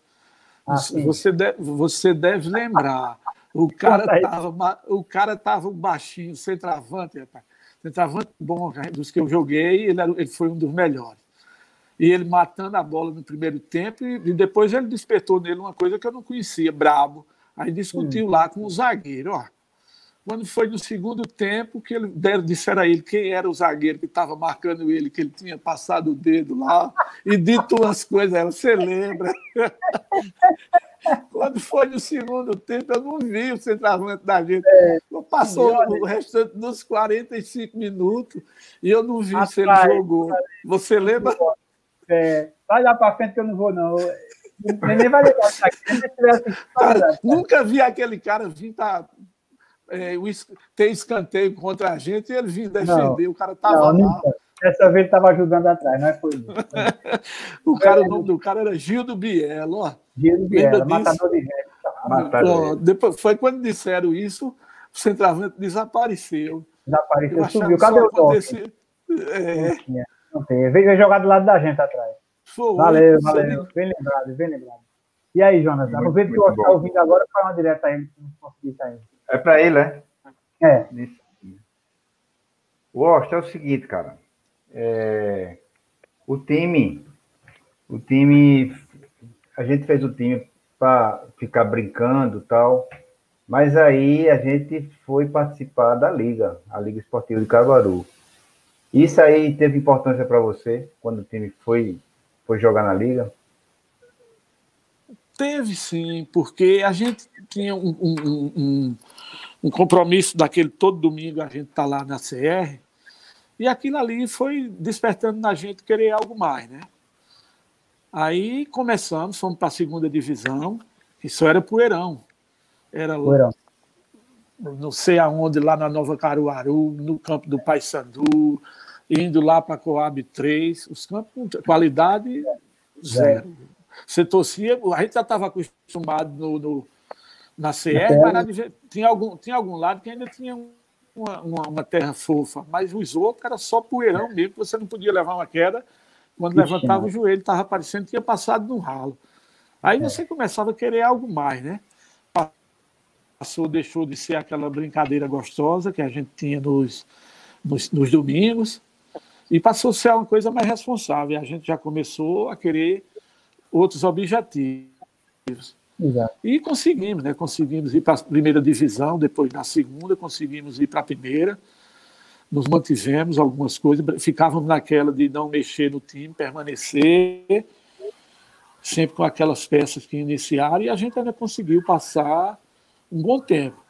Ah, você, deve, você deve lembrar. O cara tava, o cara tava baixinho, centroavante, rapaz. Centroavante bom, dos que eu joguei, ele, ele foi um dos melhores. E ele matando a bola no primeiro tempo, e, e depois ele despertou nele uma coisa que eu não conhecia, brabo Aí discutiu hum. lá com o zagueiro, ó. Quando foi no segundo tempo, que ele deram, disseram a ele quem era o zagueiro que estava marcando ele, que ele tinha passado o dedo lá e dito umas coisas, ela, você lembra? Quando foi no segundo tempo, eu não vi o centroavante da gente. É, Passou o restante dos 45 minutos e eu não vi Rapaz, se ele jogou. Você lembra? É, vai lá para frente que eu não vou, não. Nem vai Cara, nunca vi aquele cara vir tá, é, ter escanteio contra a gente e ele vir defender. Não, o cara tava não, lá. Dessa vez ele estava ajudando atrás, não é foi o cara, o nome do cara era Gildo Bielo, ó. Gildo Bielo, matador de. Depois, foi quando disseram isso, o centroavante desapareceu. Desapareceu, subiu. Cadê o toque? É... Não tem. Veio jogar do lado da gente atrás. Foi, valeu, valeu. Bem lembrado, bem lembrado. E aí, Jonas? Aproveita que você está ouvindo agora para uma direta a ele, se não conseguir sair. É para ele, né? É. Gosto, é o seguinte, cara. É, o time, o time, a gente fez o time para ficar brincando tal, mas aí a gente foi participar da liga, a Liga Esportiva de Caruaru. Isso aí teve importância para você quando o time foi, foi jogar na liga? Teve sim, porque a gente tinha um, um, um, um compromisso daquele todo domingo a gente tá lá na CR, e aquilo ali foi despertando na gente querer algo mais, né? Aí começamos, fomos para a segunda divisão, isso era Poeirão. Era Poeirão. não sei aonde, lá na Nova Caruaru, no campo do Paysandu, indo lá para a Coab 3, os campos, qualidade zero. Você torcia, a gente já estava acostumado no, no, na CR, mas tinha algum, tinha algum lado que ainda tinha uma, uma, uma terra fofa, mas o esgoto era só poeirão mesmo, você não podia levar uma queda quando levantava o joelho, estava aparecendo, tinha passado no ralo. Aí é. você começava a querer algo mais, né? Passou, deixou de ser aquela brincadeira gostosa que a gente tinha nos, nos, nos domingos e passou a ser uma coisa mais responsável. A gente já começou a querer outros objetivos. Exato. E conseguimos, né? Conseguimos ir para a primeira divisão, depois na segunda, conseguimos ir para a primeira nos mantivemos algumas coisas, ficávamos naquela de não mexer no time, permanecer, sempre com aquelas peças que iniciaram, e a gente ainda conseguiu passar um bom tempo.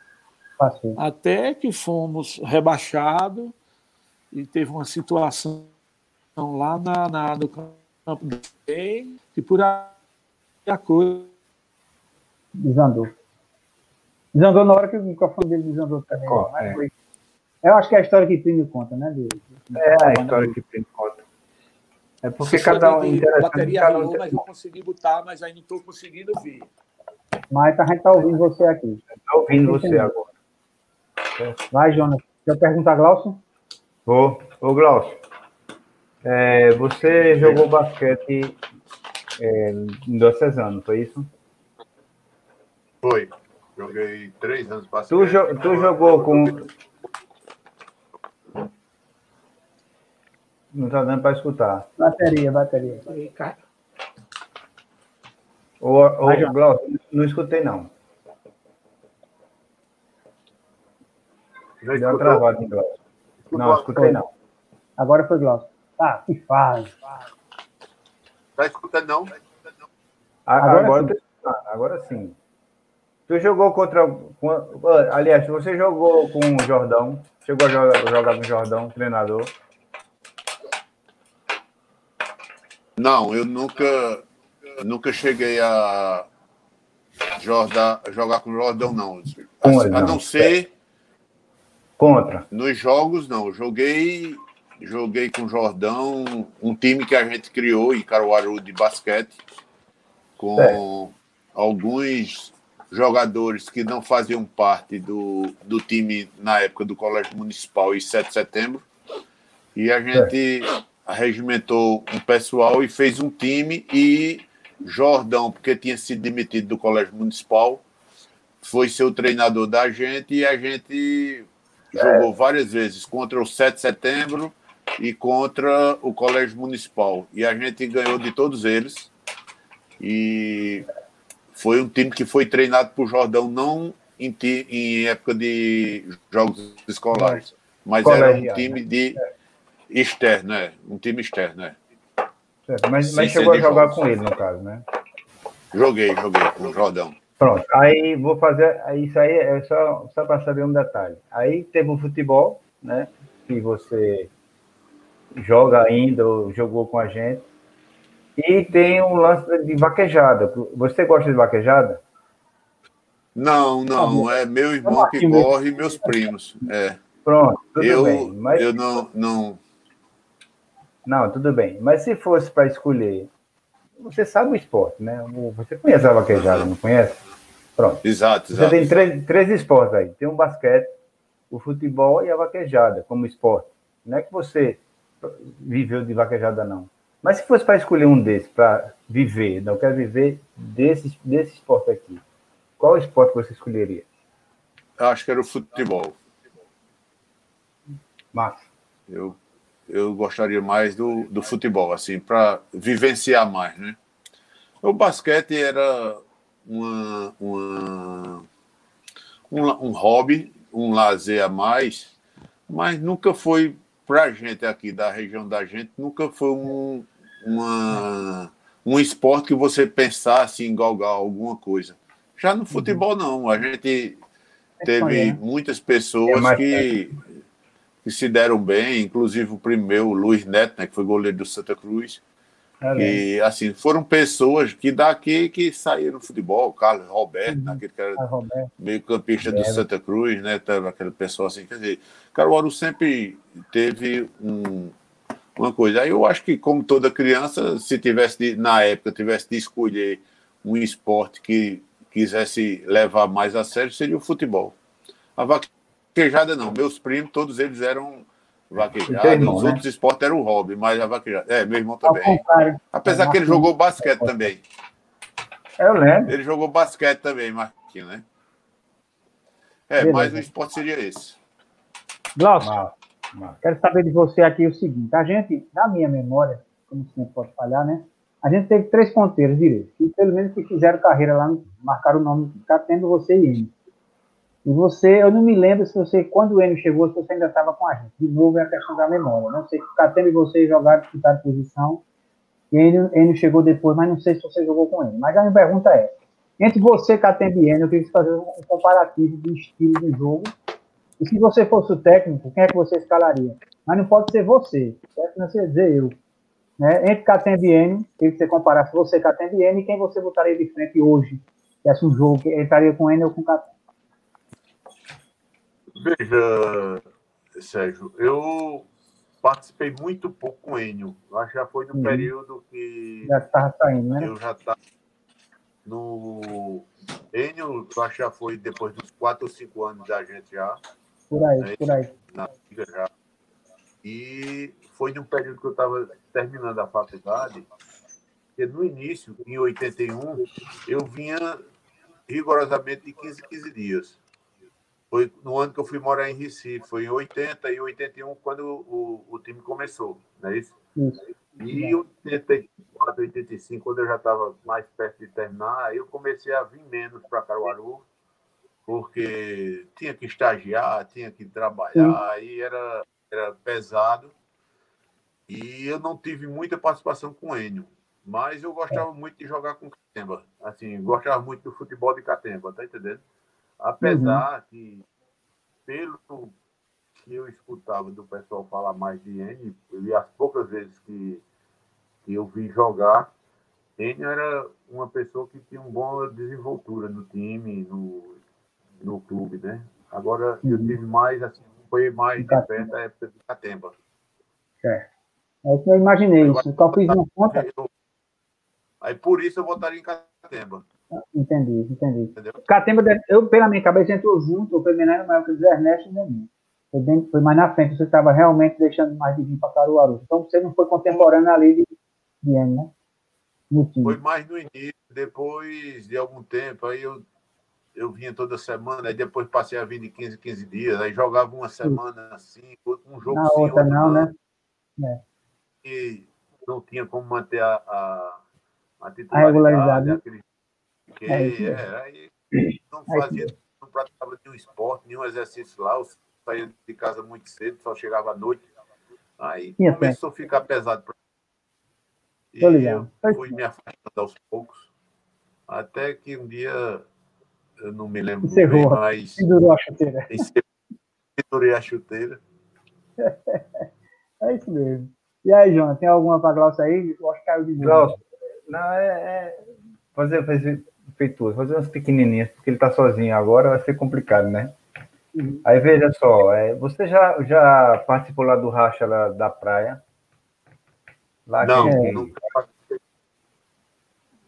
Passou. Até que fomos rebaixados e teve uma situação lá na, na no campo e por aí a coisa. Desandou. Desandou na hora que o microfone dele desandou também. Oh, é. foi eu acho que é a história que Plínio conta, né? De, de é a história que Plínio conta. É porque Você cada um. Bateria cada um mas eu consegui botar, mas aí não estou conseguindo ver. Mas a gente está ouvindo você aqui. Está ouvindo você agora. Vai, Jonas. Quer perguntar, Glaucio? Vou. Ô, Glaucio. É, você jogou basquete é, em Diocesano, foi isso? Foi. Joguei três anos basquete. Tu, jo tu jogou com. Não está dando para escutar. Bateria, bateria. Ô, ô Glaucio, não escutei, não. Já Deu uma travada em Glaucio. Não, escutei, não. Agora foi Glaucio. Ah, que faz. Está escutando, não? Agora, agora, sim. agora sim. Tu jogou contra. Aliás, você jogou com o Jordão. Chegou a jogar, jogar com o Jordão, treinador. Não, eu nunca, nunca cheguei a jogar, jogar com o Jordão, não. A, a não ser. Contra. Nos jogos, não. Joguei, joguei com o Jordão, um time que a gente criou em Caruaru de basquete, com é. alguns jogadores que não faziam parte do, do time na época do Colégio Municipal e 7 de setembro. E a gente. É regimentou um pessoal e fez um time e Jordão, porque tinha sido demitido do Colégio Municipal, foi ser o treinador da gente e a gente jogou várias vezes contra o 7 de setembro e contra o Colégio Municipal. E a gente ganhou de todos eles. E foi um time que foi treinado por Jordão não em, em época de jogos escolares, mas era um time de Externo, é. Um time externo, é. Certo, mas, mas chegou a jogar com ele, no caso, né? Joguei, joguei com o Jordão. Pronto, aí vou fazer. Isso aí é só, só para saber um detalhe. Aí teve um futebol, né? Que você joga ainda, ou jogou com a gente. E tem um lance de vaquejada. Você gosta de vaquejada? Não, não. É meu irmão que corre e meus primos. É. Pronto, tudo eu, bem. Mas... Eu não, não, não, tudo bem. Mas se fosse para escolher, você sabe o esporte, né? Você conhece a vaquejada, não conhece? Pronto. Exato, exato. Você tem três, três esportes aí. Tem o basquete, o futebol e a vaquejada como esporte. Não é que você viveu de vaquejada, não. Mas se fosse para escolher um desses, para viver, não quero viver desse, desse esporte aqui, qual esporte você escolheria? Eu acho que era o futebol. Massa. Eu, eu gostaria mais do, do futebol, assim, para vivenciar mais, né? O basquete era uma, uma, um, um hobby, um lazer a mais, mas nunca foi para a gente aqui da região da gente, nunca foi um, uma, um esporte que você pensasse em galgar alguma coisa. Já no futebol, não. A gente teve muitas pessoas é que, que se deram bem, inclusive o primeiro, o Luiz Neto, né, que foi goleiro do Santa Cruz. É e assim, foram pessoas que daqui que saíram do futebol, Carlos Roberto, uhum. aquele que era meio campista do Santa Cruz, né? Tava aquela pessoa assim, quer dizer, Caruaru sempre teve um, uma coisa. Aí eu acho que, como toda criança, se tivesse, de, na época, tivesse de escolher um esporte que quisesse levar mais a sério, seria o futebol. A vaquejada não, meus primos, todos eles eram vaquejada, irmão, os né? outros esportes eram o hobby, mas a vaquejada. É, meu irmão também. Apesar que ele jogou basquete também. Eu lembro. Ele jogou basquete também, Marquinhos, né? É, Beleza. mas o esporte seria esse. Glaucio, quero saber de você aqui o seguinte: a gente, na minha memória, como sempre pode falhar, né? A gente teve três ponteiros direitos, que pelo menos que fizeram carreira lá, marcaram o nome, está tendo você e ele. E você, eu não me lembro se você, quando o Enio chegou, se você ainda estava com a gente. De novo é a questão da memória. Não sei se Catena e você jogaram, disputaram posição. E Enio, Enio chegou depois, mas não sei se você jogou com ele. Mas a minha pergunta é: entre você, Catena e Enio, eu queria fazer um comparativo de estilo de jogo. E se você fosse o técnico, quem é que você escalaria? Mas não pode ser você, certo? Não sei dizer eu. Né? Entre Catembe e Enio, queria que você comparasse você, Catembe e Enio, e quem você botaria de frente hoje? Se é um jogo que entraria com Enio ou com Catembe? Veja, Sérgio, eu participei muito pouco com Enio. Acho que já foi no uhum. período que. Já estava saindo, né? Eu já estava no. Enio, acho que já foi depois dos 4 ou 5 anos da gente já. Por aí, né? por aí. Na liga já. E foi num período que eu estava terminando a faculdade, que no início, em 81, eu vinha rigorosamente de 15 15 dias. Foi no ano que eu fui morar em Recife, foi em 80 e 81, quando o, o time começou, não é isso? isso. E em 84, 85, quando eu já estava mais perto de terminar, eu comecei a vir menos para Caruaru, porque tinha que estagiar, tinha que trabalhar, aí era, era pesado. E eu não tive muita participação com o Enio, mas eu gostava muito de jogar com Catemba. Assim, gostava muito do futebol de Catemba, tá entendendo? Apesar uhum. que, pelo que eu escutava do pessoal falar mais de N, e as poucas vezes que, que eu vi jogar, N era uma pessoa que tinha uma boa desenvoltura no time, no, no clube, né? Agora uhum. eu tive mais, assim, foi mais de perto a época de Catemba. É. É isso que eu imaginei. Eu, só fiz uma conta. Eu, aí por isso eu votaria em Catemba. Entendi, entendi. Entendeu? Catemba, eu, pela minha cabeça, entrou junto, foi menor maior que o Zé Ernesto e Neném. Foi, bem, foi mais na frente, você estava realmente deixando mais de vir para Caruaru. Então você não foi contemporâneo ali de, de N, né? Foi mais no início, depois de algum tempo, aí eu, eu vinha toda semana, aí depois passei a vir de 15 15 dias, aí jogava uma semana assim, um jogo Na sim, outra não, né? É. E não tinha como manter a, a, a titularidade, a. Né? Aquele porque é, é, aí não fazia, não praticava nenhum esporte, nenhum exercício lá, eu saía de casa muito cedo, só chegava à noite. Aí começou a ficar pesado para E eu fui me afastando aos poucos, até que um dia, eu não me lembro Encerrou. bem, mas... Pendurou a chuteira. Pendurei a chuteira. é isso mesmo. E aí, João, tem alguma para Glaucio aí? Eu acho que caiu de novo. Não, é, é, fazer, fazer feito fazer umas pequenininhas, porque ele está sozinho agora, vai ser complicado, né? Uhum. Aí veja só, é, você já, já participou lá do racha lá, da praia? Lá não, que... nunca participei.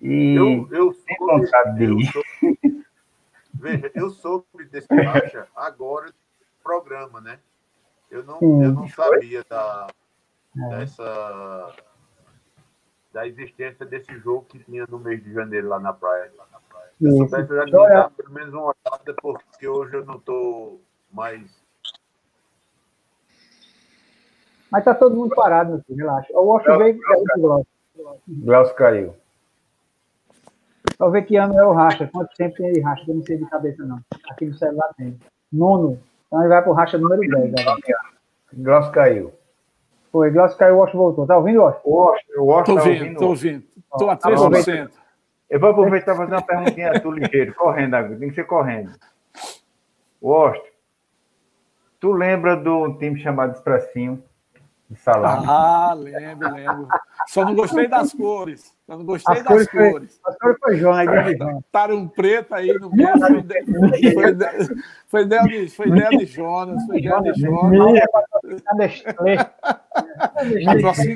E eu, eu tem vontade de ir. Sou... Veja, eu soube desse racha agora programa, né? Eu não, eu não sabia da, é. dessa da existência desse jogo que tinha no mês de janeiro lá na praia. Se eu soubesse, eu já tinha dado pelo menos uma olhada, porque hoje eu não estou mais. Mas tá todo mundo parado, meu filho, relaxa. O Washington veio e Glaucio. Glaucio caiu. Só ver que ano é o racha. Quanto tempo tem ele racha? Eu não sei de cabeça, não. Aqui no celular tem. Nono. Então ele vai pro racha número 10. Glaucio caiu. Foi, Glaucio caiu, o Washington voltou. Tá ouvindo, Washington? O Washington tá ouvindo, tô ouvindo. Tô a 3%. Eu vou aproveitar e fazer uma perguntinha tu ligeiro, correndo agora, tem que ser correndo. Washington, tu lembra do time chamado Expressinho? De salame? Ah, lembro, lembro. Só não gostei das cores. Só não gostei as das cores. cores. As cores foi João, aí Botaram um preto aí no meio. Foi, ideia, foi, de, foi ideia de Jonas. Foi ideia de Jonas. Patrocínio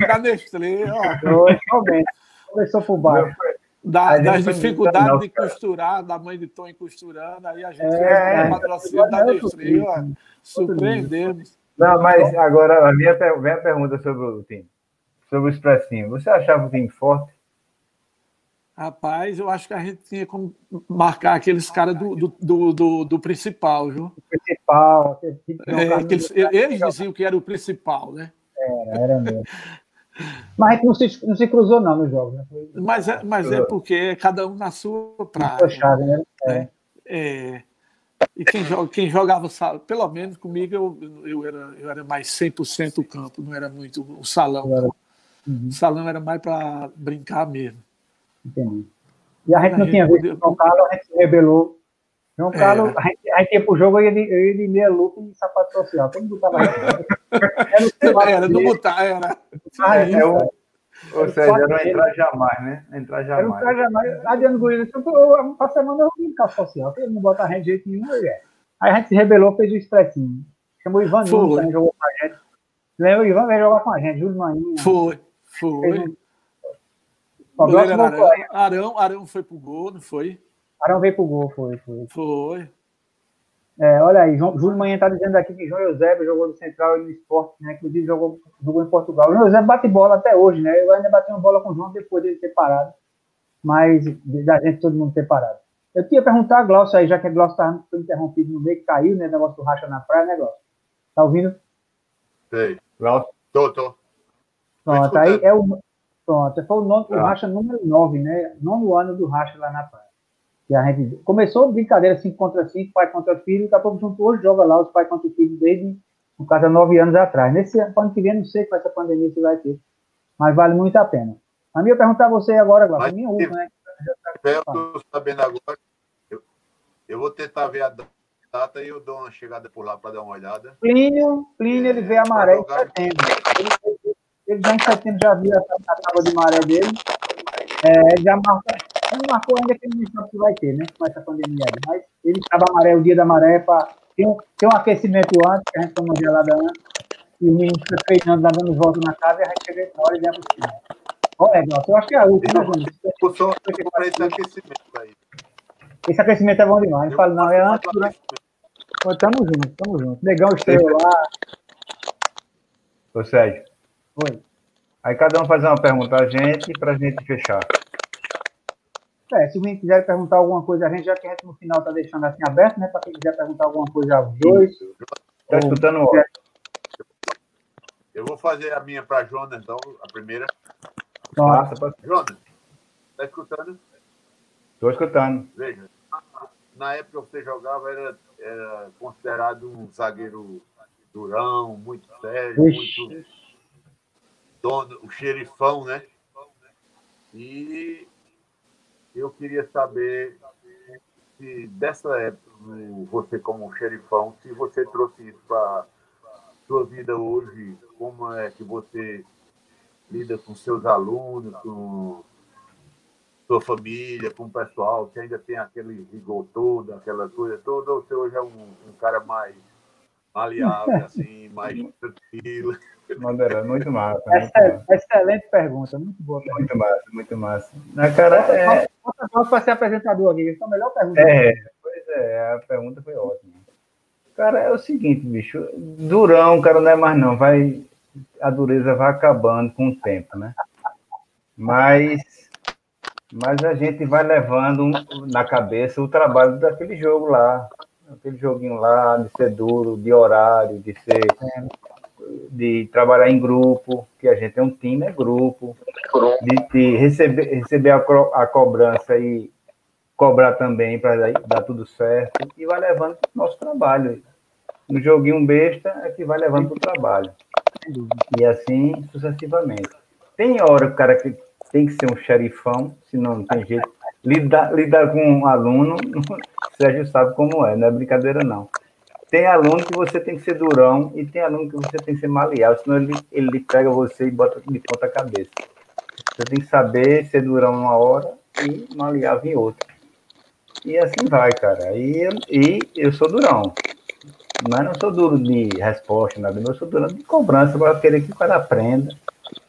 da Nestlé. Começou por baixo. Da, das dificuldades de costurar, da mãe de Tom costurando, aí a gente é, fez patrocínio da Nestlé. Surpreendemos. Não, mas agora a minha, vem a pergunta sobre o time. Sobre o Expressinho. Você achava o time forte? Rapaz, eu acho que a gente tinha como marcar aqueles caras do, do, do, do, principal, viu? O principal. É, eles, eles diziam que era o principal, né? Era, era mesmo. Mas a gente não se, não se cruzou, não, nos jogos. Né? Mas, é, mas é porque cada um na sua praia. Chave, né? É. É, e quem, joga, quem jogava, pelo menos comigo, eu, eu, era, eu era mais 100% o campo, não era muito o salão. Uhum. O salão era mais para brincar mesmo. Entendi. E a gente a não gente tinha visto o João Carlos, a gente se rebelou. João é. Carlos, a gente, a gente ia pro jogo, eu ia de meia lupa e sapato social. Todo mundo tava Era, era não botar, era. Ah, é, é, o, ou seja, não entrar jamais, né? Entrar jamais. Era entrar jamais. Adriano Gurila disse, pra semana eu vim calça social, ele não bota a gente de jeito nenhum, é. Aí a gente se rebelou, fez o expressinho. Chamou o Ivan Nunes, também jogou com a gente. Lembra, o Ivan veio jogar com a gente, Júlio Maninha. Foi, foi. O Arão, Arão, Arão foi pro gol, não foi? Arão veio pro gol, foi, foi. Foi. É, olha aí, João, Júlio Manhã está dizendo aqui que João Eusébio jogou no Central e no Esporte, né? Inclusive jogou, jogou em Portugal. O João Eusébio bate bola até hoje, né? Eu ainda bati uma bola com o João depois dele ter parado. Mas da gente todo mundo ter parado. Eu tinha perguntar a Glaucio aí, já que a Glaucio tá, foi interrompido no meio, caiu, né? Negócio do racha na praia, né, Glaucio? Tá ouvindo? Sei. Glaucio? Tô, tô. Pronto, aí é o. Pronto, foi o, nono, o ah. racha número 9, né? Nono ano do racha lá na praia. E a gente começou brincadeira 5 contra 5, pai contra filho, e daqui a pouco junto hoje joga lá os pais contra filho desde, no caso, há nove anos atrás. Nesse ano que vem, não sei com essa pandemia se vai ter, mas vale muito a pena. A minha perguntar a você agora, Glauco, minha última, né? Eu estou sabendo agora, eu, eu vou tentar ver a data e eu dou uma chegada por lá para dar uma olhada. Plínio, Plínio é, ele vê a maré em setembro. Ele, ele, já em setembro já viu a, a tábua de maré dele. É, ele já marca não marcou ainda que ele não sabe se vai ter, né? Com essa pandemia aí. Mas ele estava amaré, o dia da maré, para ter, um, ter um aquecimento antes, que a gente toma gelada antes, e o menino fica treinando, dando volta na casa, e a gente chega na hora e para cima. Olha, Glaucio, eu acho que é a última, Júnior. esse aquecimento aí. Esse aquecimento é bom demais. Não fala, não, é antes, durante. Tamo junto, tamo junto. Negão estreou lá. Ô, Sérgio. Oi. Aí cada um fazer uma pergunta a gente para a gente fechar. É, se alguém quiser perguntar alguma coisa a gente, já que a gente no final está deixando assim aberto, né? Para quem quiser perguntar alguma coisa aos dois. Está escutando o Eu vou fazer a minha para Jonas, então, a primeira. Nossa, Jonas, está escutando? Estou escutando. Veja, na época que você jogava, era, era considerado um zagueiro durão, muito sério, Ixi. muito dono, o xerifão, né? E eu queria saber se dessa época, você como xerifão, se você trouxe isso para sua vida hoje, como é que você lida com seus alunos, com sua família, com o pessoal, se ainda tem aquele rigor todo, aquela coisa toda, ou você hoje é um, um cara mais maleável, assim, mais tranquilo? Moderado, muito massa. Muito massa. Excelente pergunta, muito boa. Pergunta. Muito massa, muito massa. Na cara, é... Posso para ser apresentador aqui, essa é a melhor pergunta. É, pois é, a pergunta foi ótima. Cara, é o seguinte, bicho, durão, cara, não é mais não, vai, a dureza vai acabando com o tempo, né? Mas, mas a gente vai levando na cabeça o trabalho daquele jogo lá, aquele joguinho lá, de ser duro, de horário, de ser de trabalhar em grupo, que a gente é um time, é grupo, de, de receber, receber a, a cobrança e cobrar também para dar tudo certo, e vai levando para o nosso trabalho. No joguinho besta é que vai levando para o trabalho. E assim sucessivamente. Tem hora que o cara que tem que ser um xerifão, senão não tem jeito. Lidar, lidar com um aluno, Sérgio sabe como é, não é brincadeira não. Tem aluno que você tem que ser durão e tem aluno que você tem que ser maleável, senão ele, ele pega você e bota de ponta cabeça. Você tem que saber ser durão uma hora e maleável em outra. E assim vai, cara. E, e eu sou durão. Mas não sou duro de resposta, nada. Eu sou duro de cobrança para querer que o cara aprenda,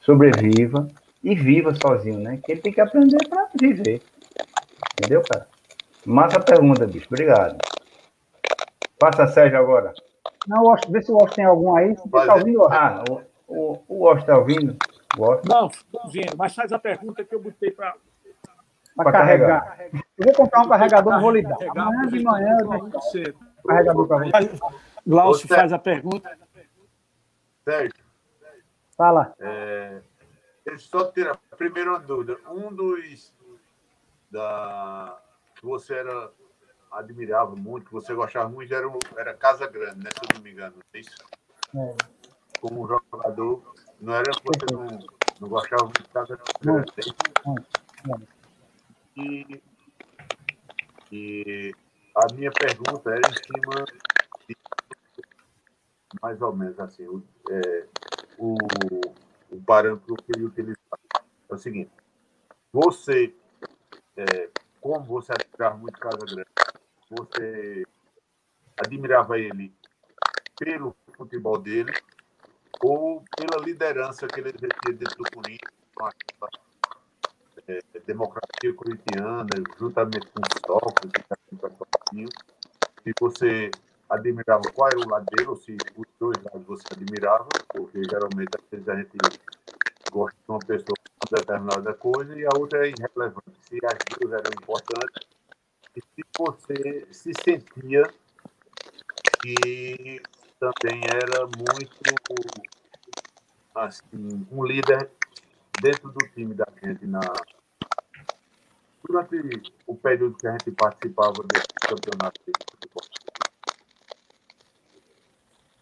sobreviva e viva sozinho, né? Que ele tem que aprender para viver. Entendeu, cara? Massa pergunta, bicho. Obrigado. Passa a Sérgio agora. Não, Washington, vê se o Washington tem algum aí. Você está ouvindo, Ah, o, o, o Washington está ouvindo? Não, estou ouvindo, mas faz a pergunta que eu botei para para carregar. carregar. Eu vou comprar um carregador, não vou lhe dar. Amanhã de manhã eu vou cedo. carregador para você. Glaucio faz a pergunta. Sérgio. Fala. É, só ter a primeira dúvida. Um dos da que você era admirava muito, que você gostava muito, era, era Casa Grande, né? Se eu não me engano, é isso? É. Como jogador, não era que você não, não gostava muito de Casa Grande. É e, e a minha pergunta era em cima de, mais ou menos assim, o, é, o, o parâmetro que ele utilizava. É o seguinte, você, é, como você admirava muito Casa Grande, você admirava ele pelo futebol dele ou pela liderança que ele exercia dentro do Corinthians, é, democracia corintiana, juntamente com Sócrates, se você admirava qual era o lado dele, ou se os dois lados você admirava, porque geralmente às vezes a gente gosta de uma pessoa com determinada coisa e a outra é irrelevante. Se as duas eram importantes, se você se sentia que também era muito assim, um líder dentro do time da gente na, durante o período que a gente participava desse campeonato de futebol.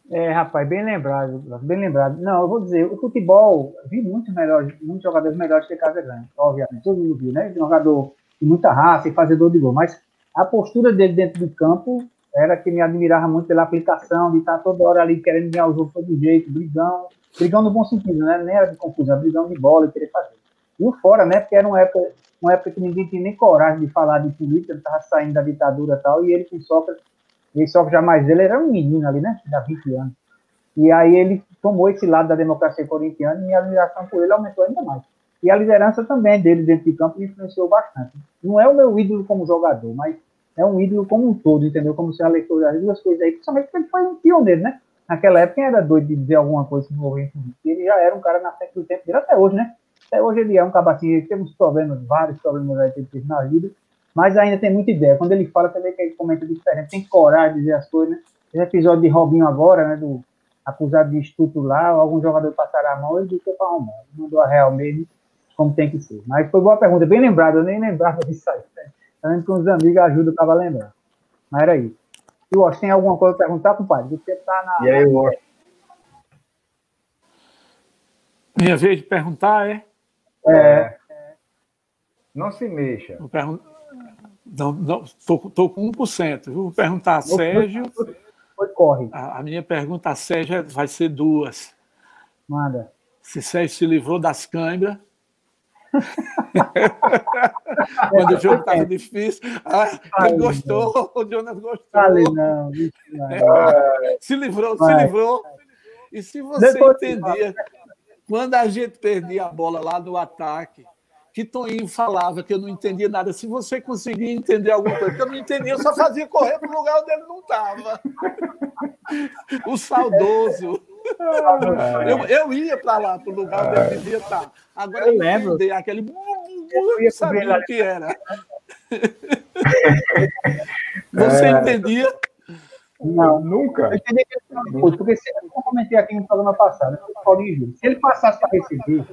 É, rapaz, bem lembrado, bem lembrado. Não, eu vou dizer, o futebol, vi muitos melhores, muitos jogadores melhores que Casa Grande, obviamente, todo mundo viu, né? Jogador muita raça e fazedor de gol, mas a postura dele dentro do campo era que me admirava muito pela aplicação, de estar toda hora ali querendo ganhar o jogo todo jeito, brigão, brigão no bom sentido, né? Nem era de confusão, brigão de bola e querer fazer. E o fora, né? Porque era uma época, uma época que ninguém tinha nem coragem de falar de política, ele estava saindo da ditadura e tal, e ele com Sócrates, e Sócrates já mais dele era um menino ali, né? Já 20 anos. E aí ele tomou esse lado da democracia corintiana e minha admiração por ele aumentou ainda mais. E a liderança também dele dentro de campo influenciou bastante. Não é o meu ídolo como jogador, mas é um ídolo como um todo, entendeu? Como se a leitura das duas coisas aí, principalmente porque ele foi um pioneiro, né? Naquela época, quem era doido de dizer alguma coisa que envolvia Ele já era um cara na frente do tempo dele até hoje, né? Até hoje ele é um cabacinho, tem uns problemas, vários problemas aí que ele teve na vida, mas ainda tem muita ideia. Quando ele fala, também que ele comenta diferente, tem coragem de dizer as coisas, né? Esse episódio de Robinho agora, né, do acusado de estupro lá, algum jogador passará a mão, ele disse para a mão, mandou a real mesmo, como tem que ser. Mas foi boa pergunta, bem lembrado, eu nem lembrava disso aí. Né? Também com os amigos ajuda o a lembrar. Mas era isso. E o tem alguma coisa para perguntar, compadre? Você tá na. E aí, Washington? Minha vez de perguntar, é? É. Não se mexa. Vou pergun... Não, não, tô, tô com 1%. Vou perguntar a Sérgio. Foi, corre. A, a, minha pergunta a Sérgio é, vai ser duas. Manda. Se Sérgio se livrou das câimbras. Quando o jogo estava difícil. Ah, gostou, não. o Jonas gostou. Fale não, é. Se livrou, vai. se livrou. E se você Depois entendia, quando a gente perdia a bola lá no ataque, que Toninho falava que eu não entendia nada. Se você conseguia entender alguma coisa que eu não entendia, eu só fazia correr para o lugar onde ele não estava. O saudoso. Eu, eu ia para lá, para o lugar onde ele devia estar. Agora eu, lembro. Entender, aquele. Eu ia sabia o que era. Você é. entendia? Não, nunca. Eu entendi que ele puto, porque se, eu comentei aqui no programa passado, se ele passasse para receber,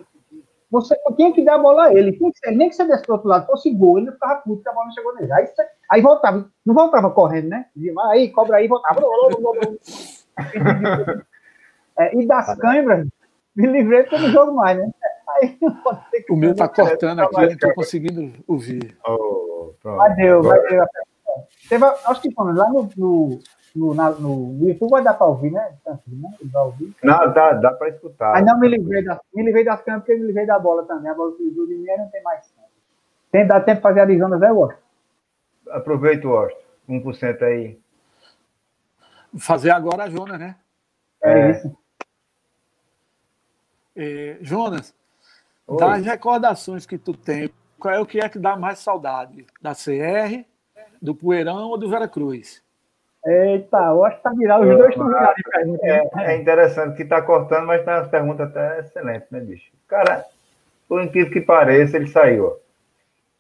você tinha que dar a bola a ele. Nem que você desse do outro lado, fosse gol, ele ficava puto que a bola não chegou nele. Aí, aí voltava, não voltava correndo, né? Aí, cobra aí, voltava. é, e das câimbras, me livrei porque eu não jogo mais, né? Aí, o meu tá cortando aqui, eu não tô conseguindo ouvir. Oh, vai deu, vai deu. Teve, acho que lá no, no, no, na, no YouTube vai dar para ouvir, né? Não, dá, dá para escutar. Aí não me livrei, das, me livrei das câmeras porque me livrei da bola também. A bola que do mim não tem mais. Tem, dá tempo de fazer a Arizona, Zé Washington? Aproveita o Washington. 1% aí. Fazer agora a Jonas, né? É, é. isso. É, Jonas, Oi. das recordações que tu tem, qual é o que é que dá mais saudade? Da CR, do Poeirão ou do Vera Cruz? Eita, eu acho que tá virado, os dois estão virados É, é interessante que está cortando, mas tem umas perguntas até excelentes, né, bicho? Cara, por incrível que pareça, ele saiu.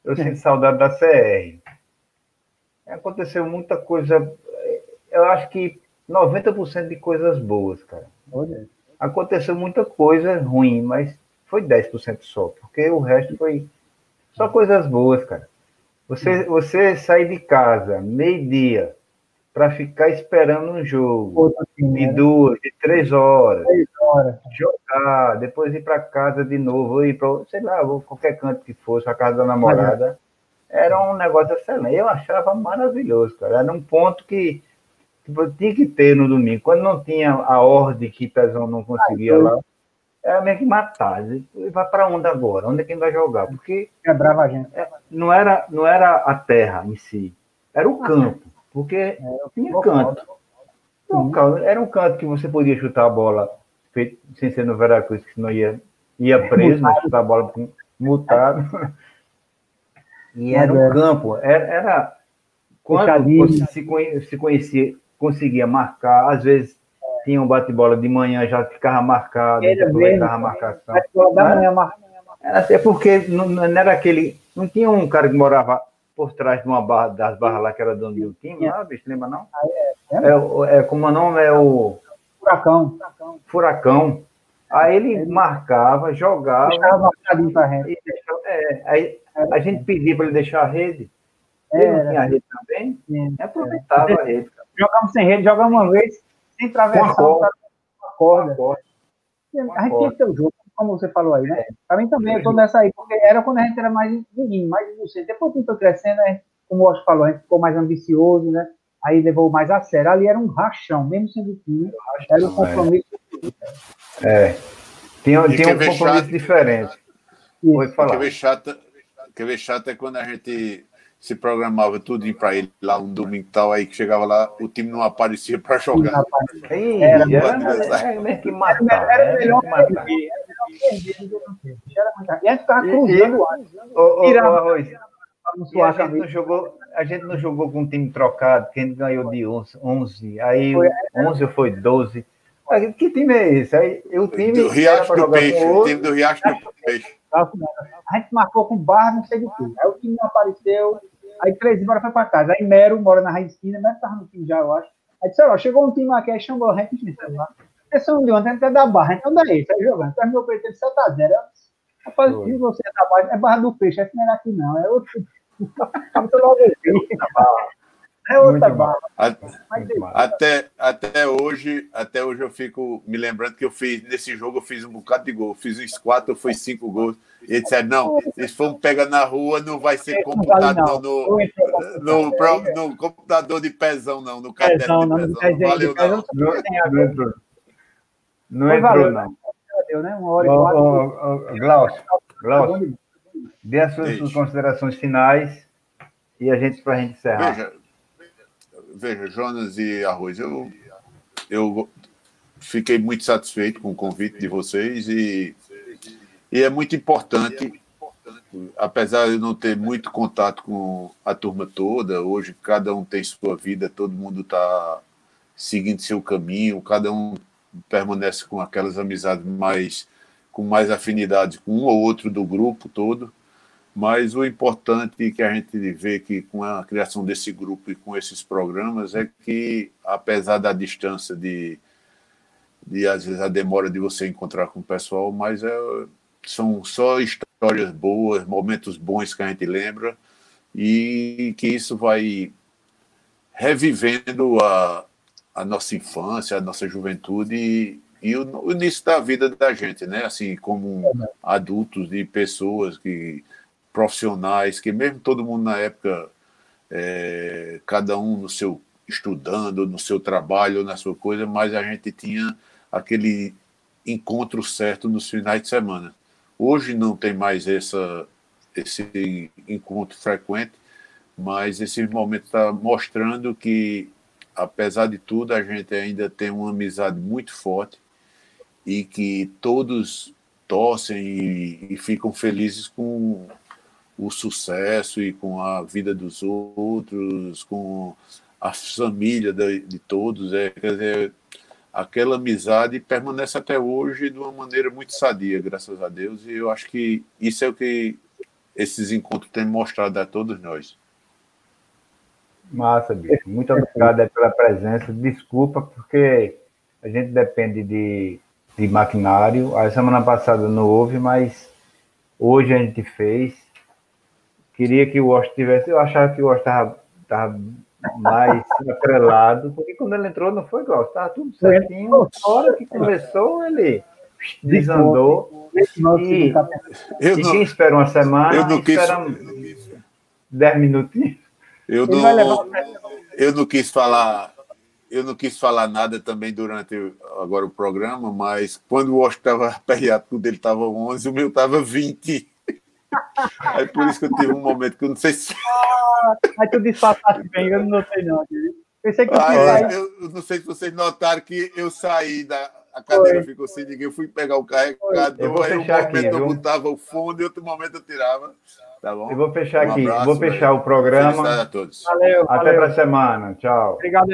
Eu sinto saudade da CR. Aconteceu muita coisa. Eu acho que 90% de coisas boas, cara. Olha. Aconteceu muita coisa ruim, mas foi 10% só, porque o resto foi só coisas boas, cara. Você, você sair de casa meio-dia para ficar esperando um jogo de duas, de três horas, três horas. jogar, depois ir para casa de novo, ir para, sei lá, qualquer canto que fosse, a casa da namorada, era um negócio excelente. Eu achava maravilhoso, cara. Era um ponto que, que tinha que ter no domingo. Quando não tinha a ordem que Pezão não conseguia lá, era meio que matar. Vai para onde agora? Onde é que vai jogar? Porque quebrava a gente. É, não era, não era a terra em si, era o campo. Porque é, tinha canto. Então, era um canto que você podia chutar a bola feito, sem ser no Veracruz, que senão ia, ia preso, mas chutar a bola multado. E era um campo, era, era quando você se, se conhecia, conseguia marcar, às vezes tinha um bate-bola de manhã, já ficava marcado, era aproveitava a marcação. Era assim, é porque não, não era aquele. Não tinha um cara que morava por trás de uma barra, das barras lá que era dono do time, lá, bicho, lembra não? Ah, é, é, é, como o nome é o. Furacão. Furacão. Aí ele marcava, jogava. Deixava marcadinho pra rede. Deixava, é, aí a gente pedia para ele deixar a rede. Ele não tinha rede também, é, aproveitava a rede. Jogamos sem rede, jogamos uma vez, sem travessão, com a corda. corda. A gente tinha que ter o jogo como você falou aí, né? É. Para mim também, eu tô nessa aí, porque era quando a gente era mais ninguém, mais inocente. Depois que foi crescendo, né? como o Oscar falou, a gente ficou mais ambicioso, né? Aí levou mais a sério. Ali era um rachão, mesmo sendo time, era um é. compromisso. É. é. Tinha, tinha um compromisso chato, diferente. Foi falar. Quer ver chato, quer ver chato é quando a gente se programava tudo para ele lá um domingo tal, aí que chegava lá, o time não aparecia para jogar. Sim, era, era, que matar. Era melhor perder. E a gente cruzando o ar. E a gente não jogou, a gente não jogou com um time trocado, que a gente ganhou de 11, aí foi, 11 foi 12. Que time é esse? Aí, o time do Riacho do Peixe, o time do Riacho do Peixe. A gente marcou com barra, não sei de tudo. Aí o time não apareceu, Aí três embora foi para casa. Aí Mero mora na Raicina, Mero tava no time já, eu acho. Aí disse, ó, chegou um time aqui, aí chamou a gente. Esse é um de ontem, a gente é da barra, então daí, sai jogando. Terminou o PT de 7x0. Rapaz, se você é da barra, é barra do peixe, esse não é aqui não, é outro. É outra barra. Até, até hoje, até hoje eu fico me lembrando que eu fiz, nesse jogo eu fiz um bocado de gol. Fiz uns quatro, foi cinco gols. E ele disse, não, se for um pega na rua, não vai ser computado no, no, no, no, computador de pezão, não, no caderno de pezão. Não, valeu, não. Não entrou. Não entrou, não. Deu, né? Uma hora e Glaucio, dê as suas considerações finais e a gente, para a gente encerrar. Veja, veja, Jonas e Arroz, eu, eu fiquei muito satisfeito com o convite de vocês e, e é muito importante, apesar de não ter muito contato com a turma toda, hoje cada um tem sua vida, todo mundo está seguindo seu caminho, cada um permanece com aquelas amizades mais com mais afinidade com um ou outro do grupo todo, Mas o importante que a gente vê que com a criação desse grupo e com esses programas é que, apesar da distância de, de às vezes a demora de você encontrar com o pessoal, mas é, são só histórias boas, momentos bons que a gente lembra e que isso vai revivendo a, a nossa infância, a nossa juventude e, e o, o, início da vida da gente, né? Assim, como adultos e pessoas que profissionais, que mesmo todo mundo na época, é, cada um no seu estudando, no seu trabalho, na sua coisa, mas a gente tinha aquele encontro certo nos finais de semana. Hoje não tem mais essa, esse encontro frequente, mas esse momento está mostrando que, apesar de tudo, a gente ainda tem uma amizade muito forte e que todos torcem e, e ficam felizes com o sucesso e com a vida dos outros, com a família de, de todos. É, quer dizer, aquela amizade permanece até hoje de uma maneira muito sadia, graças a Deus, e eu acho que isso é o que esses encontros têm mostrado a todos nós. Massa, bicho. Muito obrigado pela presença. Desculpa, porque a gente depende de, de maquinário. A semana passada não houve, mas hoje a gente fez queria que o Washington tivesse. Eu achava que o Washington estava mais atrelado, porque quando ele entrou não foi igual, estava tudo certinho. Na hora que começou, ele desandou. E, eu não, espera uma semana, eu não quis, espera dez minutinhos. Eu não, eu não quis falar. Eu não quis falar nada também durante agora o programa, mas quando o Washington estava aperreado, dele estava 11, o meu estava 20. Aí por isso que eu tive um momento que eu não sei se. Ah, aí tu disfarçaste bem, eu não notei, não. Pensei que ah, eu, eu, não sei se vocês notaram que eu saí da. A cadeira Foi. ficou sem ninguém, eu fui pegar o carregador, aí um momento aqui, eu botava o fundo e outro momento eu tirava. Tá bom? Eu vou fechar um aqui, abraço, vou fechar o programa. a todos. Valeu, Até para a semana. Tchau. Obrigado aí.